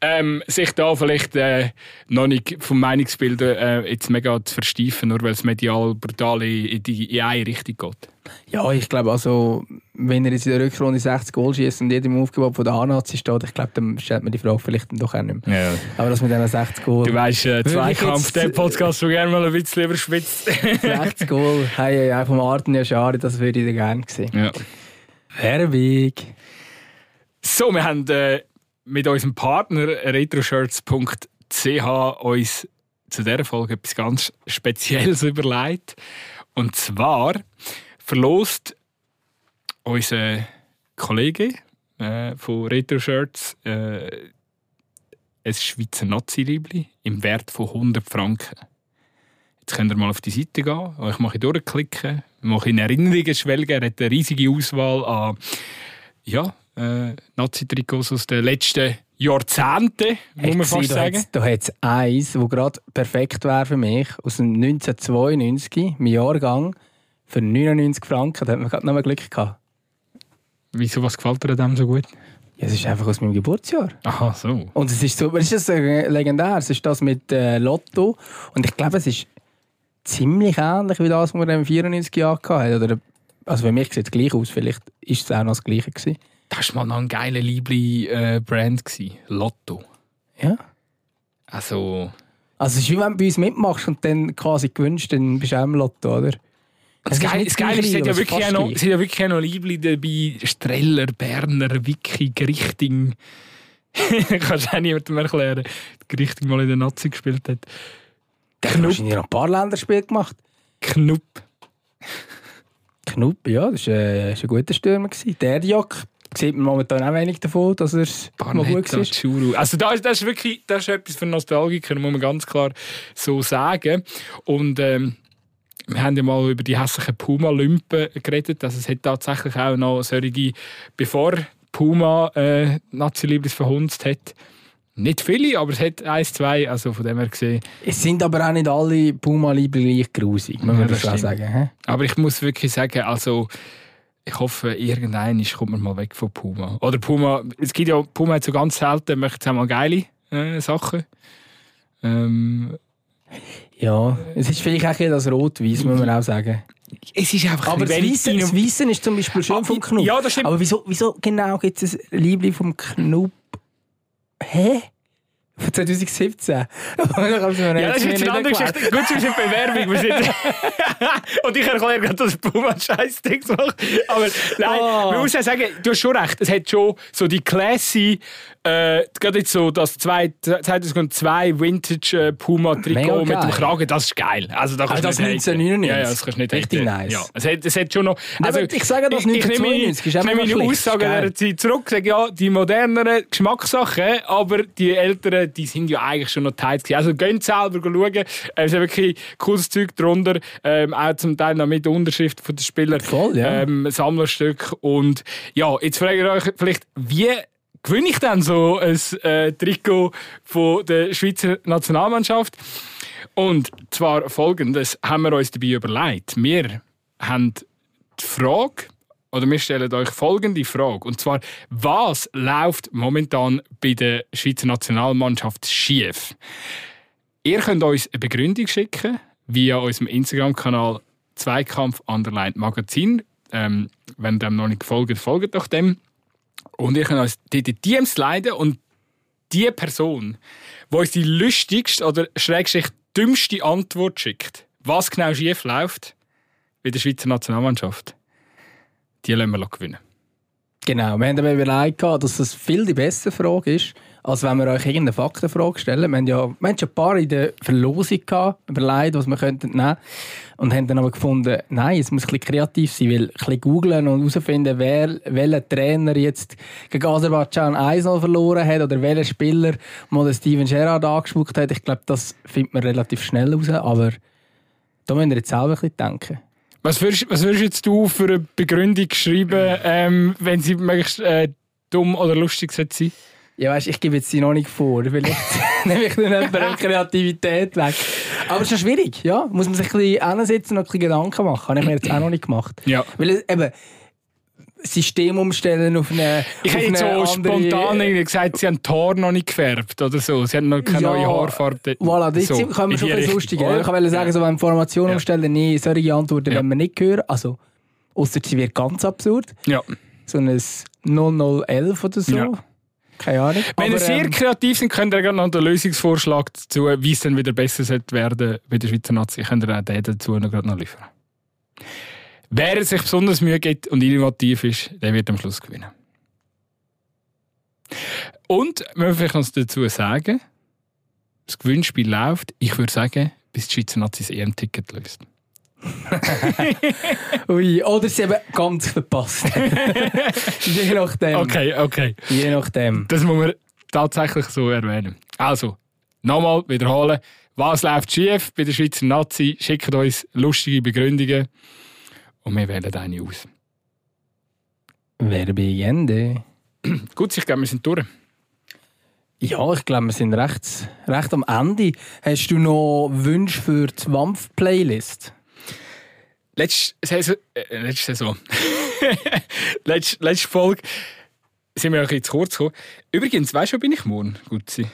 ähm, sich da vielleicht äh, noch nicht vom Meinungsbild äh, jetzt mega zu versteifen, nur weil es medial brutal in, in, die, in eine Richtung geht. Ja, ich glaube also, wenn er jetzt in der Rückrunde 60 Goal schießt und jedem Aufgebot von der A-Nazi steht, ich glaube, dann stellt man die Frage vielleicht dann doch auch nicht mehr. Ja. Aber das mit diesen 60 Goal, Du weißt, äh, Zweikampf, der Podcast, so gerne mal ein bisschen überspitzt. 60 Goal, hey, hey, hey, vom Arten ja schade, das würde ich dann gerne sehen. ja. Werbung. So, wir haben äh, mit unserem Partner retroshirts.ch uns zu dieser Folge etwas ganz Spezielles (laughs) überlegt. Und zwar verlost unser Kollege äh, von Retro Shirts äh, ein Schweizer Nazi-Liebli im Wert von 100 Franken. Jetzt könnt ihr mal auf die Seite gehen, euch mal durchklicken, mal in Erinnerungen schwelgen. Er hat eine riesige Auswahl an ja, äh, Nazi-Trikots aus den letzten Jahrzehnten, muss man fast sagen. Da hat es eins, das gerade perfekt wäre für mich, aus dem 1992, mein Jahrgang, für 99 Franken. Da hat man gerade noch mal Glück gehabt. Wieso, was gefällt dir dem so gut? Ja, es ist einfach aus meinem Geburtsjahr. Aha, so. Und es ist so, es ist legendär. Es ist das mit äh, Lotto. Und ich glaube, es ist ziemlich ähnlich wie das, was wir im 94 Jahr hatten. Oder, also für mich sieht es gleich aus. Vielleicht ist es auch noch das Gleiche gewesen. Das war mal noch ein geiler Liebli-Brand. Lotto. Ja. Also... Also es ist wie wenn du bei uns mitmachst und dann quasi gewünscht, dann bist du auch im Lotto, oder? Das, Geile, das Geile ist, es sind ja wirklich auch noch, sind ja wirklich auch noch Liebli dabei. Streller, Berner, Wiki, Grichting. (laughs) Kannst du auch niemandem erklären, dass Grichting mal in der Nazi gespielt hat. Der Knupp. Hast du noch ein paar Länderspiele gemacht? Knupp. Knupp, ja, das war äh, ein guter Stürmer. Der Jack sieht man momentan auch wenig davon, dass er mal gut war. Also das, das, ist wirklich das ist etwas für Nostalgiker, muss man ganz klar so sagen. Und ähm, wir haben ja mal über die hässlichen Puma-Lümpen geredet. Also es hat tatsächlich auch noch solche, bevor Puma äh, Nazi-Lieblis verhunzt hat, nicht viele, aber es hat eins, zwei, also von dem her gesehen. Es sind aber auch nicht alle Puma-Liebli gleich grusig, muss man ja, das sagen. He? Aber ich muss wirklich sagen, also ich hoffe, irgendein kommt man mal weg von Puma. Oder Puma, es gibt ja, Puma hat so ganz selten, möchte es mal geile äh, Sachen. Ähm, ja, es ist vielleicht auch das Rot-Weiß, muss man auch sagen. Es ist einfach Aber Weiße, das Weiße ist zum Beispiel schön ah, vom Knupp. Ja, das stimmt. Aber wieso, wieso genau gibt es ein Liebling vom Knupp? Hä? Von 2017. (laughs) ja, das ist jetzt eine andere Geschichte. Gut, es ist eine Bewerbung. Wir sind (laughs) und ich erkläre gerade, dass Puma scheiß Dings macht. Aber nein, oh. man muss ja sagen, du hast schon recht. Es hat schon so die classy äh, gerade jetzt so das 2002 Vintage äh, Puma Trikot mit dem Kragen, das ist geil. Also da also das 1999. Ja, ja, das kannst du nicht Richtig nice. Ja, es, hat, es hat schon noch. Also, ich sage das 1999 ich, ich, nehme meine Aussage dieser Zeit zurück, sage ja, die moderneren Geschmackssachen, aber die älteren, die sind ja eigentlich schon noch tight Also gehen selber schauen. Es ist wirklich cooles Zeug drunter, ähm, auch zum Teil noch mit Unterschrift von den Spielern. Voll, ja. Ähm, Sammlerstück und ja, jetzt frage ich euch vielleicht, wie gewinne ich dann so ein äh, Trikot von der Schweizer Nationalmannschaft. Und zwar folgendes haben wir uns dabei überlegt. Wir haben die Frage, oder wir stellen euch folgende Frage. Und zwar, was läuft momentan bei der Schweizer Nationalmannschaft schief? Ihr könnt uns eine Begründung schicken via unserem Instagram-Kanal Zweikampf Underline Magazin. Ähm, wenn ihr dem noch nicht folgt, folgt doch dem. Und ich kann uns die, die DMs leiden und die Person, die uns die lustigste oder schrägstrich dümmste Antwort schickt, was genau schief läuft bei der Schweizer Nationalmannschaft, die lassen wir gewinnen. Genau, wir haben aber überlegt, dass das viel die bessere Frage ist, als wenn wir euch irgendeine Faktenfrage stellen. Wir haben ja wir haben schon ein paar in der Verlosung gehabt, überlegt, was wir könnten nehmen und haben dann aber gefunden, nein, es muss ein bisschen kreativ sein, weil ein bisschen googlen und herausfinden, wer, welcher Trainer jetzt gegen Aserbaidschan 1 verloren hat oder welcher Spieler mal Steven Gerrard angespuckt hat. Ich glaube, das findet man relativ schnell raus, aber da müssen wir jetzt selber ein bisschen denken. Was würdest, was würdest jetzt du für eine Begründung schreiben, ähm, wenn sie möglichst äh, dumm oder lustig sein ja, weißt, ich gebe jetzt sie noch nicht vor. Vielleicht (laughs) nehme ich dann jemand (laughs) Kreativität weg. Aber es ist ja schwierig, ja. Muss man sich ein bisschen hinsetzen und ein bisschen Gedanken machen. Habe ich mir jetzt auch noch nicht gemacht. Ja. Weil eben, System umstellen auf eine Ich hätte so andere... spontan gesagt, sie haben die Haare noch nicht gefärbt oder so. Sie haben noch keine ja, neue Haarfarbe. Voilà, das so, können wir schon ein lustig. Ich wollte sagen, so, wenn Informationen ja. umstellen, nee, solche Antworten ja. wenn wir nicht hören. Also, außer sie wird ganz absurd. Ja. So ein 0011 oder so. Ja. Keine Ahnung. Wenn ihr sehr ähm, kreativ sind, könnt ihr gerne noch einen Lösungsvorschlag dazu, wie es dann wieder besser werden bei der Schweizer Nazi, könnt ihr auch den dazu noch, noch liefern. Wer sich besonders Mühe gibt und innovativ ist, der wird am Schluss gewinnen. Und, wir vielleicht noch dazu sagen, das Gewinnspiel läuft, ich würde sagen, bis die Schweizer Nazis EM-Ticket löst. (laughs) Ui, oder sie haben ganz verpasst. (laughs) Je nachdem. Okay, okay. Je nachdem. Das muss man tatsächlich so erwähnen. Also, nochmal wiederholen. Was läuft schief bei der Schweizer Nazi? Schickt uns lustige Begründungen und wir wählen eine aus. Verbigende. (clears throat) Gut, ich glaube, wir sind durch. Ja, ich glaube, wir sind recht, recht am Ende. Hast du noch Wünsche für die Wampf-Playlist? Letzte Saison. Äh, letzte Saison. (laughs) letzte, letzte Folge sind wir ein bisschen zu kurz gekommen. Übrigens, weißt du, wo bin ich morgen? Gut sein.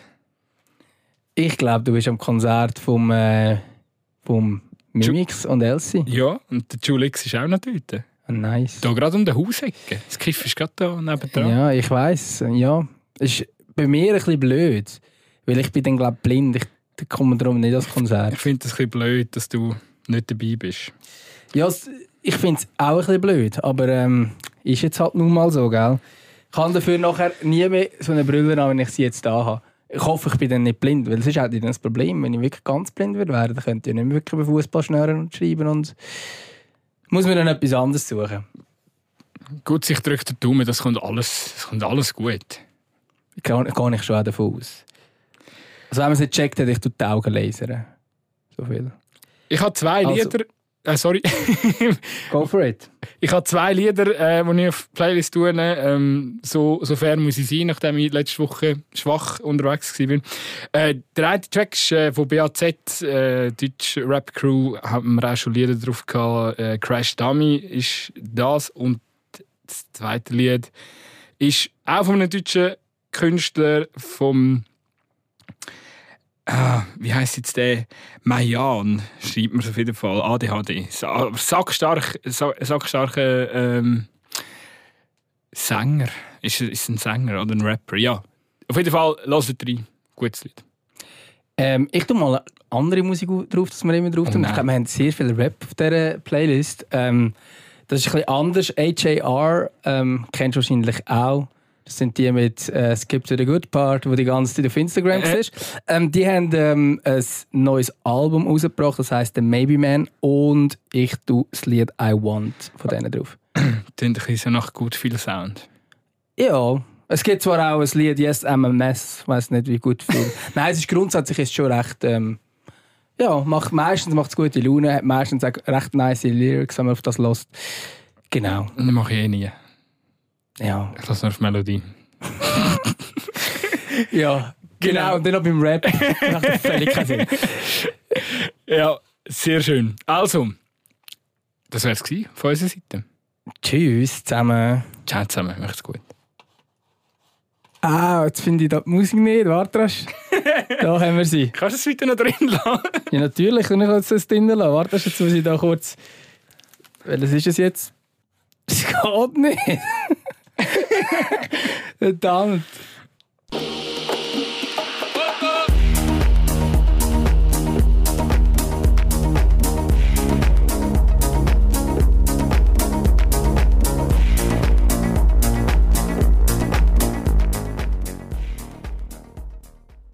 Ich glaube, du bist am Konzert vom, äh, vom Mimix und Elsie. Ja, und der Julix ist auch noch dort. Ah, nice. Da gerade um den Hausecke. Das Kiff ist gerade da nebendran. Ja, ich weiß. Ja, ist bei mir ein bisschen blöd, weil ich bin dann glaube blind. Ich komme darum nicht ans Konzert. Ich finde es ein bisschen blöd, dass du nicht dabei bist. Ja, ich finde es auch ein bisschen blöd, aber ähm, ist jetzt halt nun mal so, gell? Ich kann dafür nachher nie mehr so eine Brille an, wenn ich sie jetzt da habe. Ich hoffe, ich bin dann nicht blind, weil es ist halt nicht das Problem. Wenn ich wirklich ganz blind würde werden, dann könnte ich nicht mehr wirklich bei Fußball schnüren und schreiben und muss mir dann etwas anderes suchen. Gut, ich drücke den Daumen, das kommt alles, das kommt alles gut. Gehe gehe ich schon auch davon aus. Also wenn man es nicht checkt, hätte ich die Augen lasern. So viel. Ich habe zwei Also- Lieder. Äh, sorry. (laughs) Go for it. ich habe zwei Lieder, äh, die ich auf die Playlist tue. Ähm, so, so fair muss ich sein, nachdem ich letzte Woche schwach unterwegs war. Äh, der eine Track ist äh, von BAZ, äh, deutsche Rap-Crew, haben wir auch schon Lieder drauf gehabt. Äh, Crash Dummy ist das. Und das zweite Lied ist auch von einem deutschen Künstler, vom Ah, wie heißt jetzt der? Mayan schreibt man auf jeden Fall. ADHD. Sackstark, sa- sackstarker ähm, Sänger. Ist, ist ein Sänger oder ein Rapper? Ja. Auf jeden Fall, lasst rein. Gutes Lied. Ähm, ich tue mal andere Musik drauf, dass wir immer drauf Oh tun. ich nein. glaube, wir haben sehr viel Rap auf dieser Playlist. Ähm, das ist ein bisschen anders. H.A.R. Ähm, kennst du wahrscheinlich auch. Das sind die mit äh, Skip to the Good Part, wo die ganze Zeit auf Instagram Äh. siehst. Ähm, die haben ähm, ein neues Album rausgebracht, das heißt The Maybe Man. Und ich tue das Lied I Want von denen drauf. (clears throat) Klingt ein bisschen nach gut viel Sound. Ja, es gibt zwar auch ein Lied Yes I'm a Mess, ich weiß nicht wie gut viel. (laughs) Nein, es ist grundsätzlich ist schon recht. Ähm, ja, macht, meistens macht es gute Laune, hat meistens auch recht nice Lyrics, wenn man auf das lässt. Genau, Das mache ich eh nie. Ja. Ich lasse nur auf Melodie. (laughs) Ja, genau. Und dann noch beim Rap. (laughs) macht völlig keinen Sinn. Ja, sehr schön. Also, das wäre es von unserer Seite. Tschüss zusammen. Ciao zusammen, macht's gut. Ah, jetzt finde ich da die Musik nicht. Warte, rasch. (laughs) da haben wir sie. Kannst du es weiter noch drin lassen? Ja, natürlich. Und ich kann es drin lassen. Warte, jetzt muss ich da kurz. Welches ist es jetzt? Das geht nicht. (laughs) Er et annet.